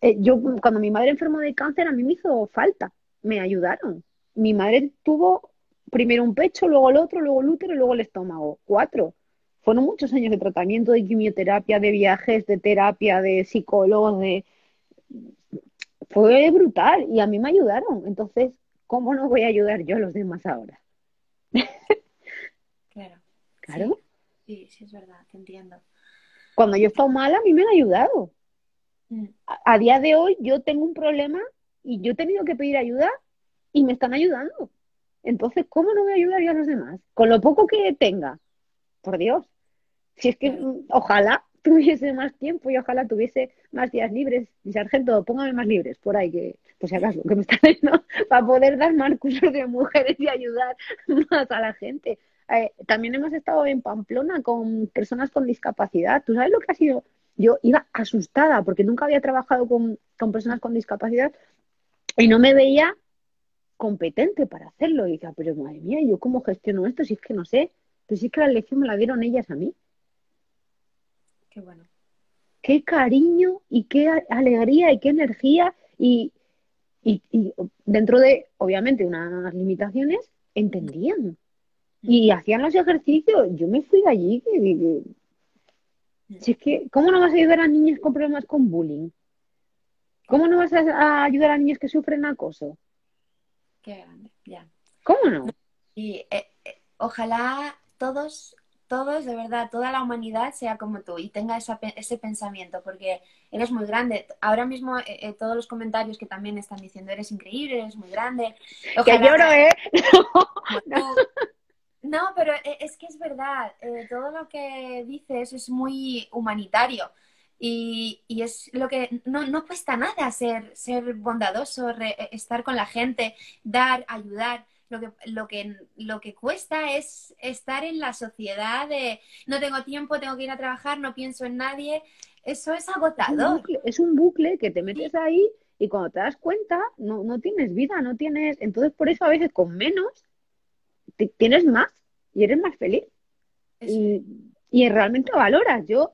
eh, yo cuando mi madre enfermó de cáncer a mí me hizo falta, me ayudaron. Mi madre tuvo primero un pecho, luego el otro, luego el útero y luego el estómago, cuatro fueron muchos años de tratamiento, de quimioterapia, de viajes, de terapia, de psicólogos, de... Fue brutal y a mí me ayudaron. Entonces, ¿cómo no voy a ayudar yo a los demás ahora? [LAUGHS]
claro.
Claro.
Sí, sí, es verdad, te entiendo.
Cuando yo he estado mala, a mí me han ayudado. Mm. A, a día de hoy yo tengo un problema y yo he tenido que pedir ayuda y me están ayudando. Entonces, ¿cómo no voy a ayudar yo a los demás? Con lo poco que tenga. Por Dios. Si es que ojalá tuviese más tiempo y ojalá tuviese más días libres. Mi sargento, póngame más libres por ahí, que por si acaso, que me está [LAUGHS] viendo, para poder dar más cursos de mujeres y ayudar [LAUGHS] más a la gente. Eh, también hemos estado en Pamplona con personas con discapacidad. ¿Tú sabes lo que ha sido? Yo iba asustada porque nunca había trabajado con, con personas con discapacidad y no me veía competente para hacerlo. Y decía, pero madre mía, ¿yo cómo gestiono esto? Si es que no sé. Pero si es que la lección me la dieron ellas a mí.
Qué bueno.
Qué cariño y qué alegría y qué energía y, dentro de, obviamente, unas limitaciones, entendían. Y hacían los ejercicios. Yo me fui de allí. si es que, ¿cómo no vas a ayudar a niños con problemas con bullying? ¿Cómo no vas a, ayudar a niños que sufren acoso?
Qué grande, ya.
¿Cómo no?
Y eh, eh, ojalá todos todos, de verdad, toda la humanidad sea como tú y tenga ese pensamiento, porque eres muy grande. Ahora mismo eh, eh, todos los comentarios que también están diciendo, eres increíble, eres muy grande.
que lloro, ¿eh? [LAUGHS]
No, pero eh, es que es verdad, todo lo que dices es muy humanitario. Y, y, es lo que no, no cuesta nada ser, ser bondadoso, estar con la gente, dar, ayudar lo que, lo que, lo que cuesta es estar en la sociedad de no tengo tiempo, tengo que ir a trabajar, no pienso en nadie. Eso es agotador.
Es un bucle, que te metes ahí y cuando te das cuenta no, no tienes vida, no tienes... Entonces por eso a veces con menos tienes más y eres más feliz. Y, y realmente valoras. Yo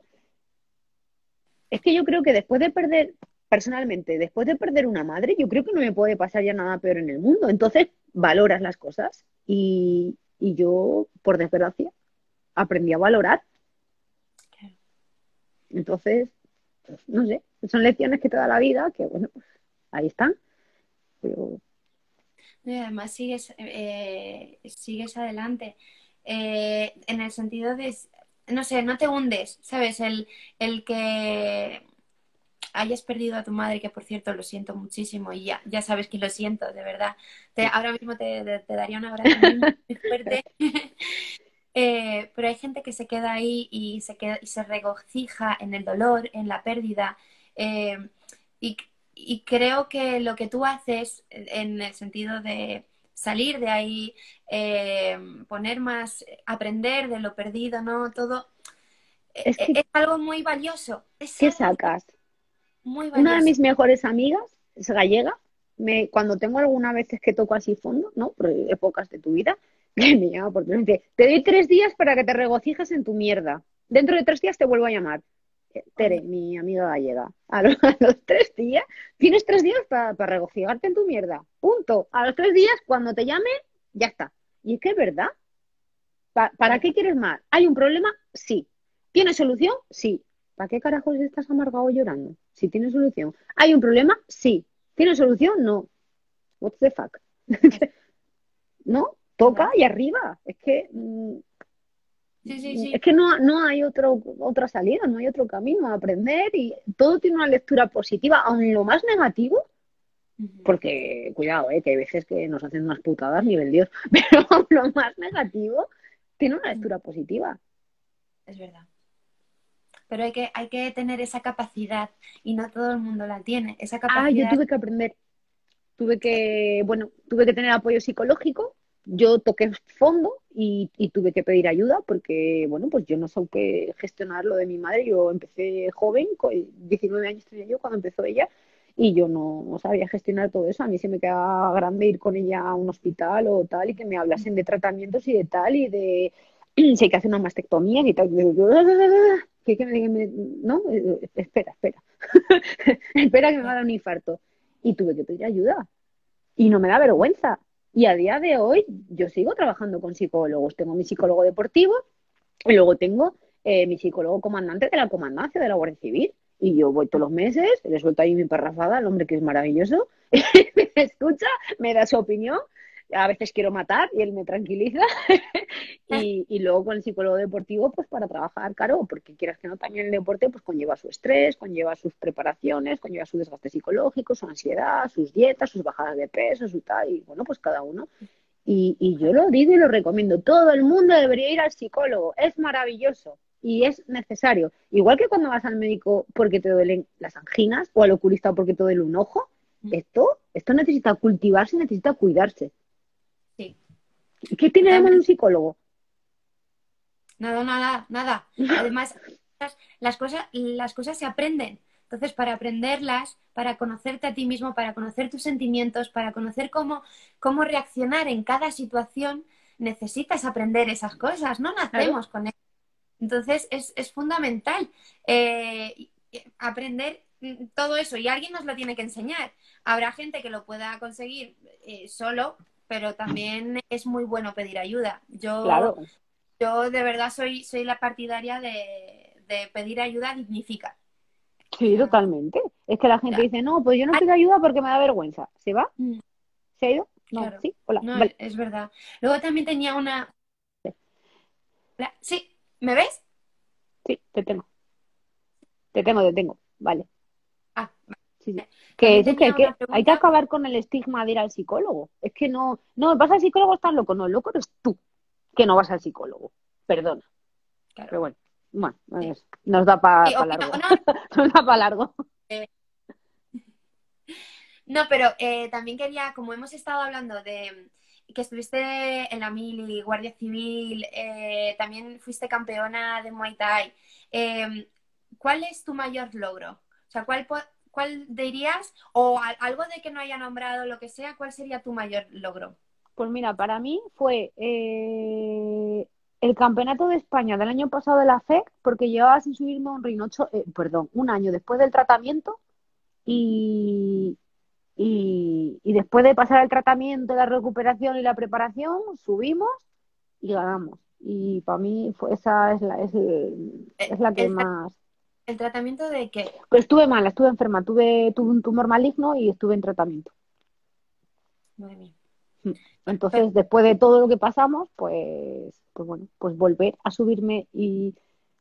es que yo creo que después de perder, personalmente, después de perder una madre, yo creo que no me puede pasar ya nada peor en el mundo. Entonces, valoras las cosas y, yo, por desgracia, aprendí a valorar. Entonces, no sé, son lecciones que te da la vida, que bueno, pues ahí están. Pero...
Y además sigues, eh, sigues adelante. Eh, en el sentido de, no sé, no te hundes, ¿sabes? El, el que hayas perdido a tu madre, que por cierto lo siento muchísimo y ya, ya sabes que lo siento, de verdad. ahora mismo te, daría un abrazo muy fuerte. [LAUGHS] Eh, pero hay gente que se queda ahí y se, queda, y se regocija en el dolor, en la pérdida. Eh, y, creo que lo que tú haces en el sentido de salir de ahí, eh, poner más, aprender de lo perdido, ¿no? Todo es, algo muy valioso.
¿Qué sacas? Una de mis mejores amigas es gallega, me, cuando tengo alguna vez que toco así fondo, ¿no? Por épocas de tu vida, [LAUGHS] que me llama por teléfono te doy tres días para que te regocijes en tu mierda. Dentro de tres días te vuelvo a llamar. Eh, Tere, mi amiga gallega, [LAUGHS] a los, a los tres días, tienes tres días para regocijarte en tu mierda. Punto. A los tres días, cuando te llame, ya está. Y es que es verdad. Pa- ¿Para qué quieres más? ¿Hay un problema? Sí. ¿Tiene solución? Sí. ¿Para qué carajos estás amargado llorando? Si tiene solución. ¿Hay un problema? Sí. ¿Tiene solución? No. What the fuck? [LAUGHS] ¿No? Toca y arriba. Es que, mm,
Sí, sí, sí.
es que no, no hay otro, otra salida, no hay otro camino a aprender y todo tiene una lectura positiva, aun lo más negativo, porque cuidado, eh, que hay veces que nos hacen unas putadas nivel Dios, [LAUGHS] pero aun lo más negativo tiene una lectura positiva.
Es verdad. Pero hay que, hay que tener esa capacidad y no todo el mundo la tiene. Esa
Ah, yo
capacidad.
tuve que aprender. Tuve que, bueno, tuve que tener apoyo psicológico. Yo toqué fondo y, y tuve que pedir ayuda porque, bueno, pues yo no supe gestionar lo de mi madre. Yo empecé joven, con 19 años tenía yo cuando empezó ella, y yo no, no sabía gestionar todo eso. A mí se me quedaba grande ir con ella a un hospital o tal y que me hablasen de tratamientos y de tal y de [CLEARS THROAT] si hay que hacer unas mastectomías y tal. Que, no, Eh, espera, espera. [LAUGHS] espera que me va a dar un infarto. Y tuve que pedir ayuda. Y no me da vergüenza. Y a día de hoy yo sigo trabajando con psicólogos. Tengo mi psicólogo deportivo y luego tengo eh, mi psicólogo comandante de la comandancia de la Guardia Civil. Y yo voy todos los meses, le suelto ahí mi parrafada al hombre que es maravilloso, [LAUGHS] me escucha, me da su opinión, a veces quiero matar y él me tranquiliza. [LAUGHS] y, y luego con el psicólogo deportivo, pues para trabajar, claro, porque quieras que no, también el deporte pues conlleva su estrés, conlleva sus preparaciones, conlleva su desgaste psicológico, su ansiedad, sus dietas, sus bajadas de peso, su tal, y bueno, pues cada uno. Y, y yo lo digo y lo recomiendo. Todo el mundo debería ir al psicólogo. Es maravilloso y es necesario. Igual que cuando vas al médico porque te duelen las anginas o al oculista porque te duele un ojo,
Mm.
esto, esto necesita cultivarse, necesita cuidarse. ¿Qué tiene de malo un psicólogo?
Nada, nada, nada. Además, las- cosas, las cosas se aprenden. Entonces, para aprenderlas, para conocerte a ti mismo, para conocer tus sentimientos, para conocer cómo, cómo reaccionar en cada situación, necesitas aprender esas cosas. No nacemos con ellas. Entonces, es, es fundamental eh, y aprender mm, todo eso y alguien nos lo tiene que enseñar. Habrá gente que lo pueda conseguir eh, solo, pero también es muy bueno pedir ayuda. Yo,
Claro,
yo de verdad soy, soy la partidaria de, de pedir ayuda dignifica.
sí, totalmente. Es que la gente dice, no, pues yo no pido ayuda porque me da vergüenza. ¿Se va?
Mm.
¿Se ha ido? No,
Claro.
sí, hola.
No,
Vale.
es verdad. Luego también tenía una... Sí, ¿me ves?
Sí, te tengo. Te tengo, te tengo. Vale.
Ah,
Sí, sí.
También
Que, sí, que,
tenía
que hay que acabar con el estigma de ir al psicólogo. Es que no, no, vas al psicólogo, estás loco. No, el loco eres tú, que no vas al psicólogo. Perdona.
Claro.
Pero bueno, bueno,
Sí.
nos da para
Sí,
largo.
no, [LAUGHS]
Nos da para largo. [LAUGHS]
No, pero eh, también quería, como hemos estado hablando de que estuviste en la mili, Guardia Civil, eh, también fuiste campeona de Muay Thai, eh, ¿cuál es tu mayor logro? O sea, ¿cuál, cuál dirías, o a- algo de que no haya nombrado, lo que sea, cuál sería tu mayor logro?
Pues mira, para mí fue eh, el campeonato de España del año pasado de la FEC, porque llevaba sin subirme un ring ocho, eh, perdón, un año después del tratamiento y, y, y después de pasar el tratamiento, la recuperación y la preparación, subimos y ganamos. Y para mí fue, esa es la, es, el- es la que más...
¿El tratamiento de qué?
Pues estuve mala, estuve enferma, tuve, tuve un tumor maligno y estuve en tratamiento.
Madre mía.
Entonces, después de todo lo que pasamos, pues, pues bueno, pues volver a subirme y,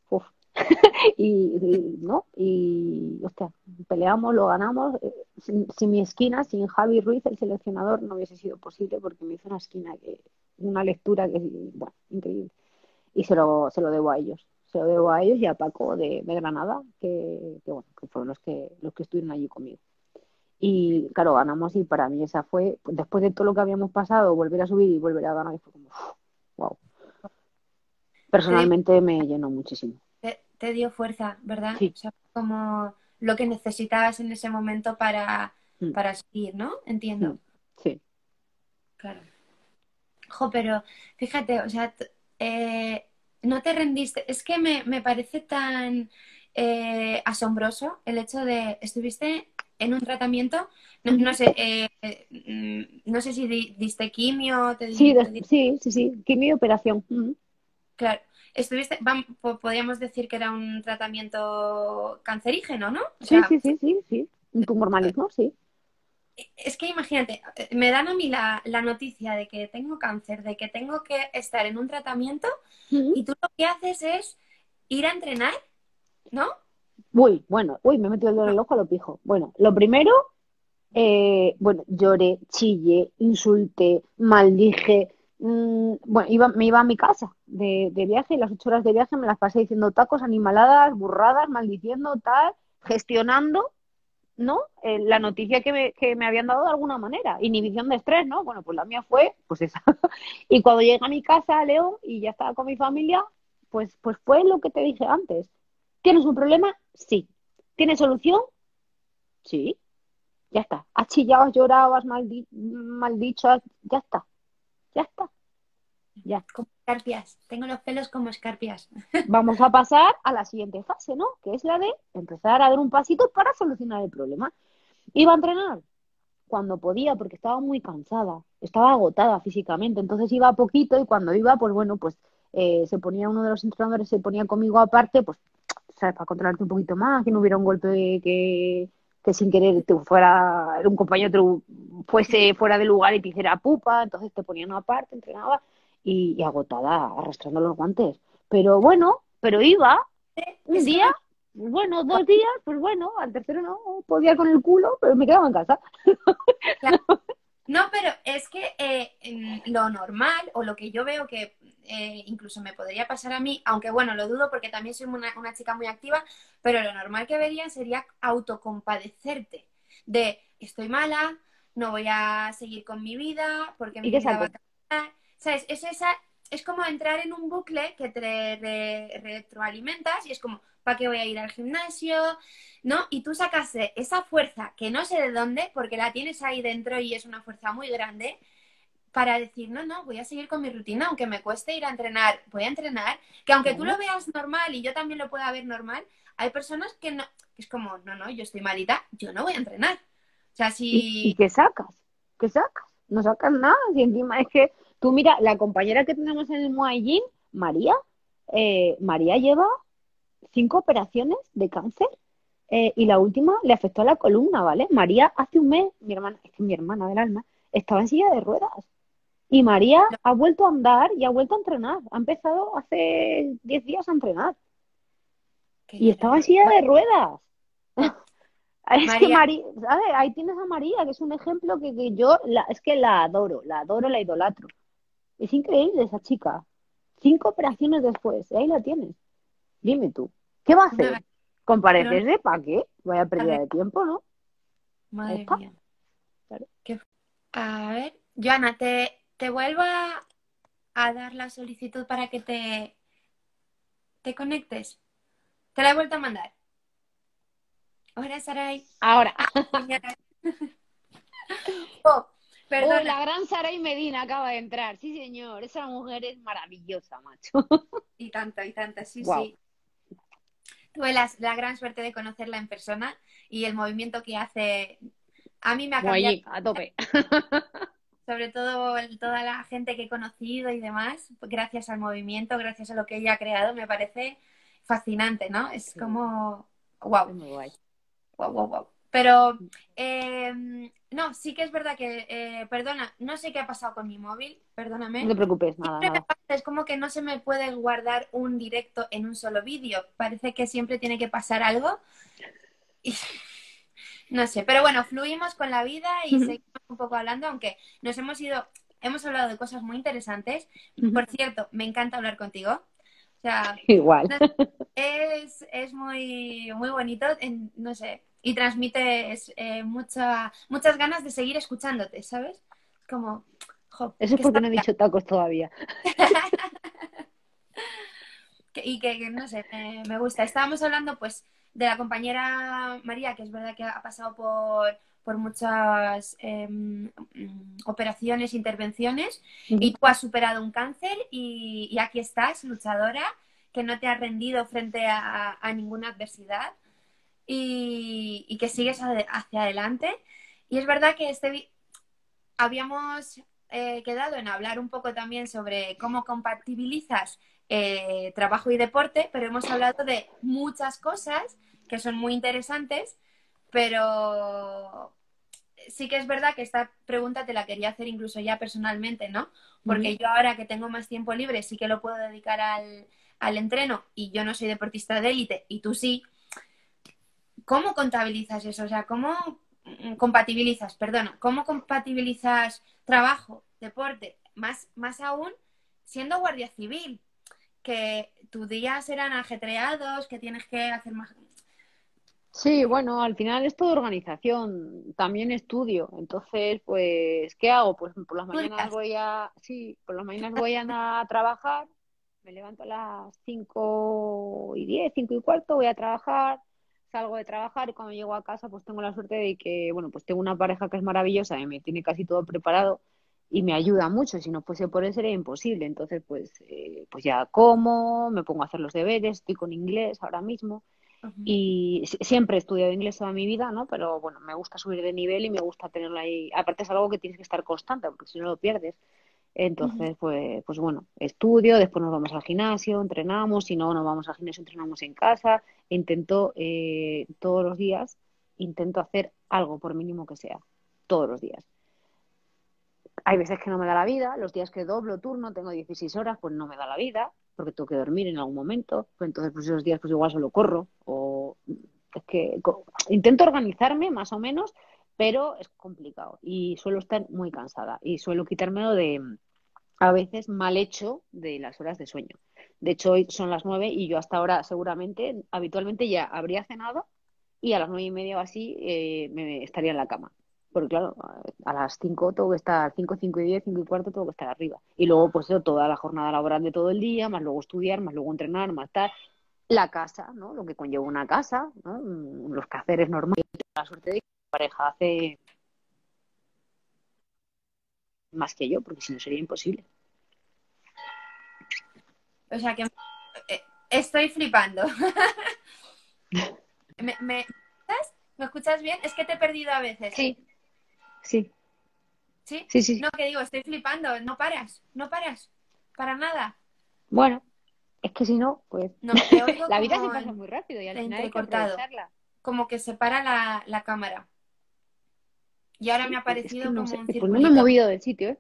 uf, [LAUGHS] y, y, ¿no? Y, hostia, peleamos, lo ganamos. Eh, Sin, sin mi esquina, sin Javi Ruiz, el seleccionador, no hubiese sido posible porque me hizo una esquina que, una lectura que, bueno, increíble. Y se lo, se lo debo a ellos. Se lo debo a ellos y a Paco de, de Granada, que, que, bueno, que fueron los que, los que estuvieron allí conmigo. Y claro, ganamos y para mí esa fue, después de todo lo que habíamos pasado, volver a subir y volver a ganar, y fue como, wow. Personalmente me llenó muchísimo.
Te, te dio fuerza, ¿verdad?
Sí.
O sea, como lo que necesitabas en ese momento para,
Mm.
para seguir, ¿no? Entiendo.
Mm. Sí.
Claro. Jo, pero fíjate, o sea, eh, no te rendiste. Es que me, me parece tan eh, asombroso el hecho de estuviste en un tratamiento, no, no sé, eh, mm, no sé si di- diste quimio, te di-
Sí,
te
de-
di-
sí, sí, sí. Quimio y operación.
Claro, estuviste, vam- po- podríamos decir que era un tratamiento cancerígeno, ¿no? O
Sí, sí, sí, sí, sí. Un tumor maligno, sí.
Es que imagínate, eh, me dan a mí la, la noticia de que tengo cáncer, de que tengo que estar en un tratamiento y tú lo que haces es ir a entrenar, ¿no?
Uy, bueno, uy, me he metido el dedo en el ojo a lo pijo. Bueno, lo primero, eh, bueno, lloré, chillé, insulté, maldije. mm, bueno, iba, me iba a mi casa de, de viaje y las ocho horas de viaje me las pasé diciendo tacos, animaladas, burradas, maldiciendo, tal, gestionando, ¿no? Eh, la noticia que me, que me habían dado de alguna manera. Inhibición de estrés, ¿no? Bueno, pues la mía fue, pues esa. [LAUGHS] Y cuando llegué a mi casa, León, y ya estaba con mi familia, pues, pues fue lo que te dije antes. ¿Tienes un problema? Sí. ¿Tienes solución? Sí. Ya está. Has chillado, has llorado, has maldi- maldicho, has- ya está. Ya está. Ya.
Como escarpias. Tengo los pelos como escarpias. [LAUGHS]
Vamos a pasar a la siguiente fase, ¿no? Que es la de empezar a dar un pasito para solucionar el problema. Iba a entrenar cuando podía, porque estaba muy cansada, estaba agotada físicamente, entonces iba a poquito y cuando iba, pues bueno, pues eh, se ponía uno de los entrenadores, se ponía conmigo aparte, pues, ¿sabes? Para controlarte un poquito más, que no hubiera un golpe que, que sin querer te fuera, un compañero te fuese fuera de lugar y te hiciera pupa, entonces te ponían aparte, entrenaba y, y agotada, arrastrando los guantes. Pero bueno, pero iba un día, bueno, dos días, pues bueno, al tercero no podía con el culo, pero me quedaba en casa. [LAUGHS]
No, pero es que eh, lo normal o lo que yo veo que eh, incluso me podría pasar a mí, aunque bueno, lo dudo porque también soy una, una chica muy activa, pero lo normal que vería sería autocompadecerte de estoy mala, no voy a seguir con mi vida porque mi
¿Y qué
vida va a? ¿Sabes? Es, esa, es como entrar en un bucle que te re- retroalimentas y es como, ¿para qué voy a ir al gimnasio? ¿no? Y tú sacaste esa fuerza que no sé de dónde, porque la tienes ahí dentro y es una fuerza muy grande, para decir, no, no, voy a seguir con mi rutina, aunque me cueste ir a entrenar, voy a entrenar, que aunque tú lo veas normal y yo también lo pueda ver normal, hay personas que no, que es como, no, no, yo estoy malita, yo no voy a entrenar. O sea,
¿Y,
si...
y qué sacas? ¿Qué sacas? No sacas nada. Y encima es que tú mira, la compañera que tenemos en el Muay Thai, María, eh, María lleva cinco operaciones de cáncer eh, y la última le afectó a la columna, ¿vale? María hace un mes, mi hermana, es que mi hermana del alma, estaba en silla de ruedas. Y María ha vuelto a andar y ha vuelto a entrenar. Ha empezado hace 10 días a entrenar. Y estaba en silla de ruedas. [LAUGHS] Es que
María.
María, ¿sabes? Ahí tienes a María, que es un ejemplo que, que yo, la, es que la adoro, la adoro, la idolatro. Es increíble esa chica. Cinco operaciones después, y ahí la tienes. Dime tú, ¿qué va a hacer?
Nada.
¿Comparecerse? ¿Para qué? Vaya pérdida de tiempo, ¿no?
Madre mía.
Claro.
A ver, Joana, te, te vuelvo a, a dar la solicitud para que te, te conectes. Te la he vuelto a mandar. Hola, Saray.
Ahora. [LAUGHS] [LAUGHS]
Oh, perdona.
Oh, la gran Saray Medina acaba de entrar. Sí, señor. Esa mujer es maravillosa, macho.
Y tanto, y tanto, sí, sí. Tuve la, la gran suerte de conocerla en persona y el movimiento que hace a mí me ha cambiado.
A tope. [LAUGHS]
sobre todo toda la gente que he conocido y demás, gracias al movimiento, gracias a lo que ella ha creado, me parece fascinante, ¿no? Es como, wow,
Es muy guay.
wow, wow, wow. Pero, eh, no, sí que es verdad que, eh, perdona, no sé qué ha pasado con mi móvil, perdóname.
No te preocupes, nada,
es como que no se me puede guardar un directo en un solo vídeo. Parece que siempre tiene que pasar algo. Y [LAUGHS] no sé, pero bueno, fluimos con la vida y seguimos un poco hablando, aunque nos hemos ido, hemos hablado de cosas muy interesantes. Por cierto, me encanta hablar contigo. O sea, [LAUGHS]
Igual.
es, es muy, muy bonito, en- no sé, y transmites eh, mucha, muchas ganas de seguir escuchándote, ¿sabes? Como, jo,
Eso es
que
porque no he dicho tacos todavía. [LAUGHS]
Y que, que, no sé, me, me gusta. Estábamos hablando pues de la compañera María, que es verdad que ha pasado por, por muchas em, operaciones, intervenciones, y tú has superado un cáncer y, aquí estás, luchadora, que no te has rendido frente a, ninguna adversidad y, que sigues hacia adelante. Y es verdad que este habíamos eh, quedado en hablar un poco también sobre cómo compatibilizas eh, trabajo y deporte, pero hemos hablado de muchas cosas que son muy interesantes, pero sí que es verdad que esta pregunta te la quería hacer incluso ya personalmente, ¿no? Porque yo ahora que tengo más tiempo libre sí que lo puedo dedicar al, al entreno y yo no soy deportista de élite y tú sí. ¿Cómo contabilizas eso? O sea, ¿cómo compatibilizas, perdona, cómo compatibilizas trabajo, deporte, más, más aún siendo guardia civil? que tus días eran ajetreados, que tienes que hacer más.
Sí, bueno, al final es todo organización, también estudio. Entonces, pues, ¿qué hago? Pues por las mañanas voy a, sí, por las mañanas voy a, [LAUGHS] trabajar, me levanto a las 5 y 10, 5 y cuarto, voy a trabajar, salgo de trabajar y cuando llego a casa, pues tengo la suerte de que, bueno, pues tengo una pareja que es maravillosa y me tiene casi todo preparado y me ayuda mucho. Si no fuese por él sería imposible. Entonces, pues, eh, pues ya como, me pongo a hacer los deberes, estoy con inglés ahora mismo. Y siempre he estudiado inglés toda mi vida, ¿no? Pero bueno, me gusta subir de nivel y me gusta tenerlo ahí. Aparte es algo que tienes que estar constante, porque si no lo pierdes. Entonces, pues, pues bueno, estudio, después nos vamos al gimnasio, entrenamos, si no nos vamos al gimnasio, entrenamos en casa. Intento eh, todos los días, intento hacer algo, por mínimo que sea, todos los días. Hay veces que no me da la vida, los días que doblo turno, tengo 16 horas, pues no me da la vida, porque tengo que dormir en algún momento, pues entonces pues esos días pues igual solo corro, o es que intento organizarme más o menos, pero es complicado y suelo estar muy cansada y suelo quitármelo de a veces mal hecho de las horas de sueño. De hecho, hoy son las nueve y yo hasta ahora seguramente, habitualmente ya habría cenado y a las nueve y media o así eh, me estaría en la cama porque claro, a las 5 tengo que estar, 5, 5 y 10, 5 y cuarto tengo que estar arriba. Y luego, pues eso, toda la jornada laboral de todo el día, más luego estudiar, más luego entrenar, más tal. La casa, ¿no? Lo que conlleva una casa, ¿no? Los quehaceres normales. La suerte de que mi pareja hace más que yo, porque si no sería imposible.
O sea que eh, estoy flipando. [LAUGHS] ¿Me, me, ¿Me escuchas bien? Es que te he perdido a veces.
Sí. Sí.
¿Sí?
Sí, sí.
No, que digo, estoy flipando, no paras, no paras, para nada.
Bueno, es que si no, pues
no, [LAUGHS]
la vida se pasa muy rápido y al final hay que
Como que se para la, la cámara. Y ahora me ha parecido como un
Pues no me he movido del sitio, ¿eh?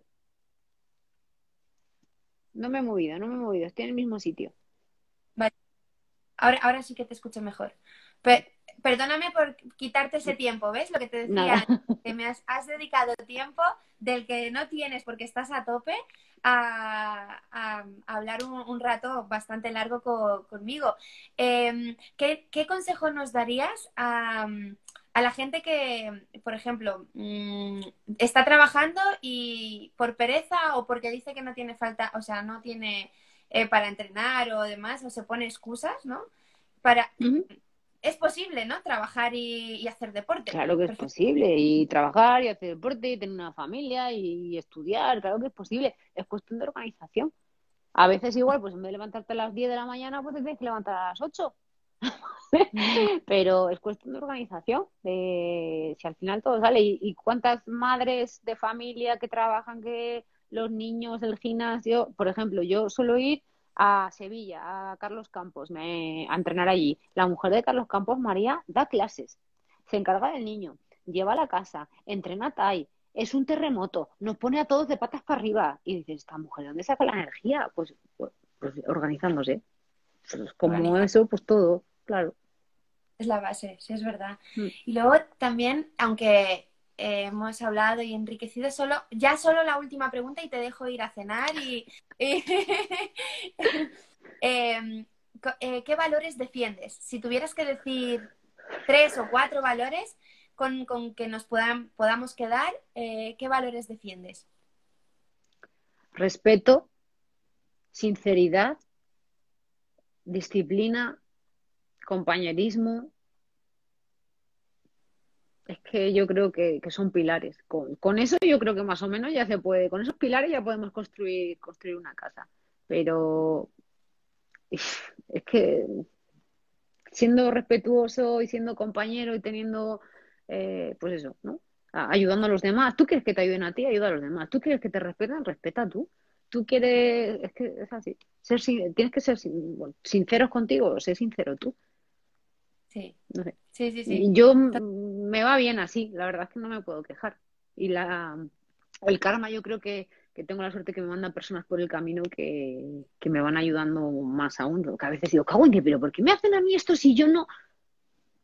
No me he movido, no me he movido, estoy en el mismo sitio.
Vale. Ahora, ahora sí que te escucho mejor. Pero, perdóname por quitarte ese tiempo, ¿ves? Lo que te decía, que me has, dedicado tiempo del que no tienes porque estás a tope a, hablar un, rato bastante largo conmigo. Em, ¿qué, consejo nos darías a, la gente que, por ejemplo, mm, está trabajando y por pereza o porque dice que no tiene falta, o sea, no tiene eh, para entrenar o demás, o se pone excusas, ¿no? Para, es posible, ¿no? Trabajar y, hacer deporte.
Claro que es posible, y trabajar y hacer deporte y tener una familia y, estudiar, claro que es posible. Es cuestión de organización. A veces igual, pues en vez de levantarte a las 10 de la mañana, pues te tienes que levantar a las 8. [LAUGHS] Pero es cuestión de organización, de si al final todo sale. ¿Y, ¿Y, cuántas madres de familia que trabajan, que los niños, el gimnasio? Por ejemplo, yo suelo ir a Sevilla, a Carlos Campos, me, a entrenar allí. La mujer de Carlos Campos, María, da clases, se encarga del niño, lleva a la casa, entrena Tai, es un terremoto, nos pone a todos de patas para arriba. Y dices, esta mujer, ¿de dónde saca la energía? Pues, pues, pues organizándose. Pues como eso, pues todo, claro.
Es la base, sí, es verdad. Mm. Y luego también, aunque hemos hablado y enriquecido solo, ya solo la última pregunta y te dejo ir a cenar y, [LAUGHS] [LAUGHS] em, eh, ¿qué valores defiendes? Si tuvieras que decir tres o cuatro valores con, que nos puedan, podamos quedar, eh, ¿qué valores defiendes?
Respeto, sinceridad, disciplina, compañerismo, es que yo creo que, son pilares. Con, con, eso yo creo que más o menos ya se puede, con esos pilares ya podemos construir, construir una casa. Pero [LAUGHS] es que siendo respetuoso y siendo compañero y teniendo, eh, pues eso, ¿no? Ayudando a los demás. Tú quieres que te ayuden a ti, ayuda a los demás. Tú quieres que te respeten, respeta tú. Tú quieres, es que es así. Ser, tienes que ser sinceros contigo, sé sincero tú.
Sí.
No sé.
Sí, sí, sí.
Yo me va bien así, la verdad es que no me puedo quejar. Y la el karma yo creo que que tengo la suerte que me mandan personas por el camino que, me van ayudando más aún. Que a veces digo, cago en qué, pero ¿por qué me hacen a mí esto si yo no?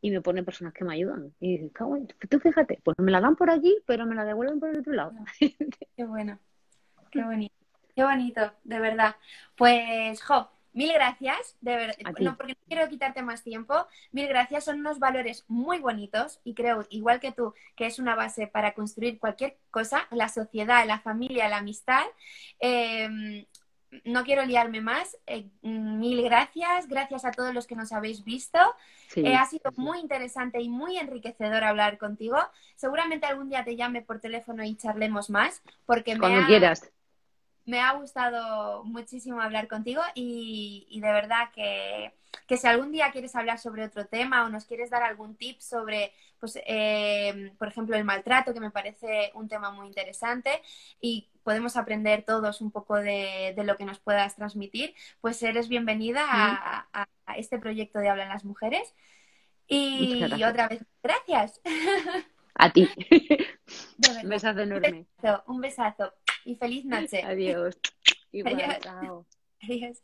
Y me ponen personas que me ayudan. Y dices, cago en, tú fíjate, pues me la dan por aquí, pero me la devuelven por el otro lado.
Qué bueno, qué bonito, [LAUGHS] qué bonito, de verdad. Pues, jo, Mil gracias, de verdad, no, porque no quiero quitarte más tiempo. Mil gracias, son unos valores muy bonitos y creo, igual que tú, que es una base para construir cualquier cosa, la sociedad, la familia, la amistad. Em, no quiero liarme más. Eh, mil gracias, gracias a todos los que nos habéis visto. Eh, ha sido muy interesante y muy enriquecedor hablar contigo. Seguramente algún día te llame por teléfono y charlemos más, porque
Cuando quieras
me ha gustado muchísimo hablar contigo y, de verdad que, si algún día quieres hablar sobre otro tema o nos quieres dar algún tip sobre, pues, eh, por ejemplo, el maltrato, que me parece un tema muy interesante y podemos aprender todos un poco de, lo que nos puedas transmitir, pues eres bienvenida a, este proyecto de Hablan las Mujeres. Y, otra vez, gracias.
A ti. [LAUGHS] Un besazo enorme.
un besazo y feliz noche.
Adiós. [LAUGHS] Igual, Adiós. Chao.
Adiós.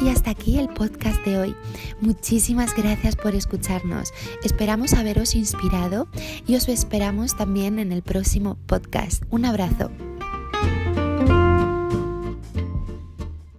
Y hasta aquí el podcast de hoy. Muchísimas gracias por escucharnos. Esperamos haberos inspirado y os esperamos también en el próximo podcast. Un abrazo.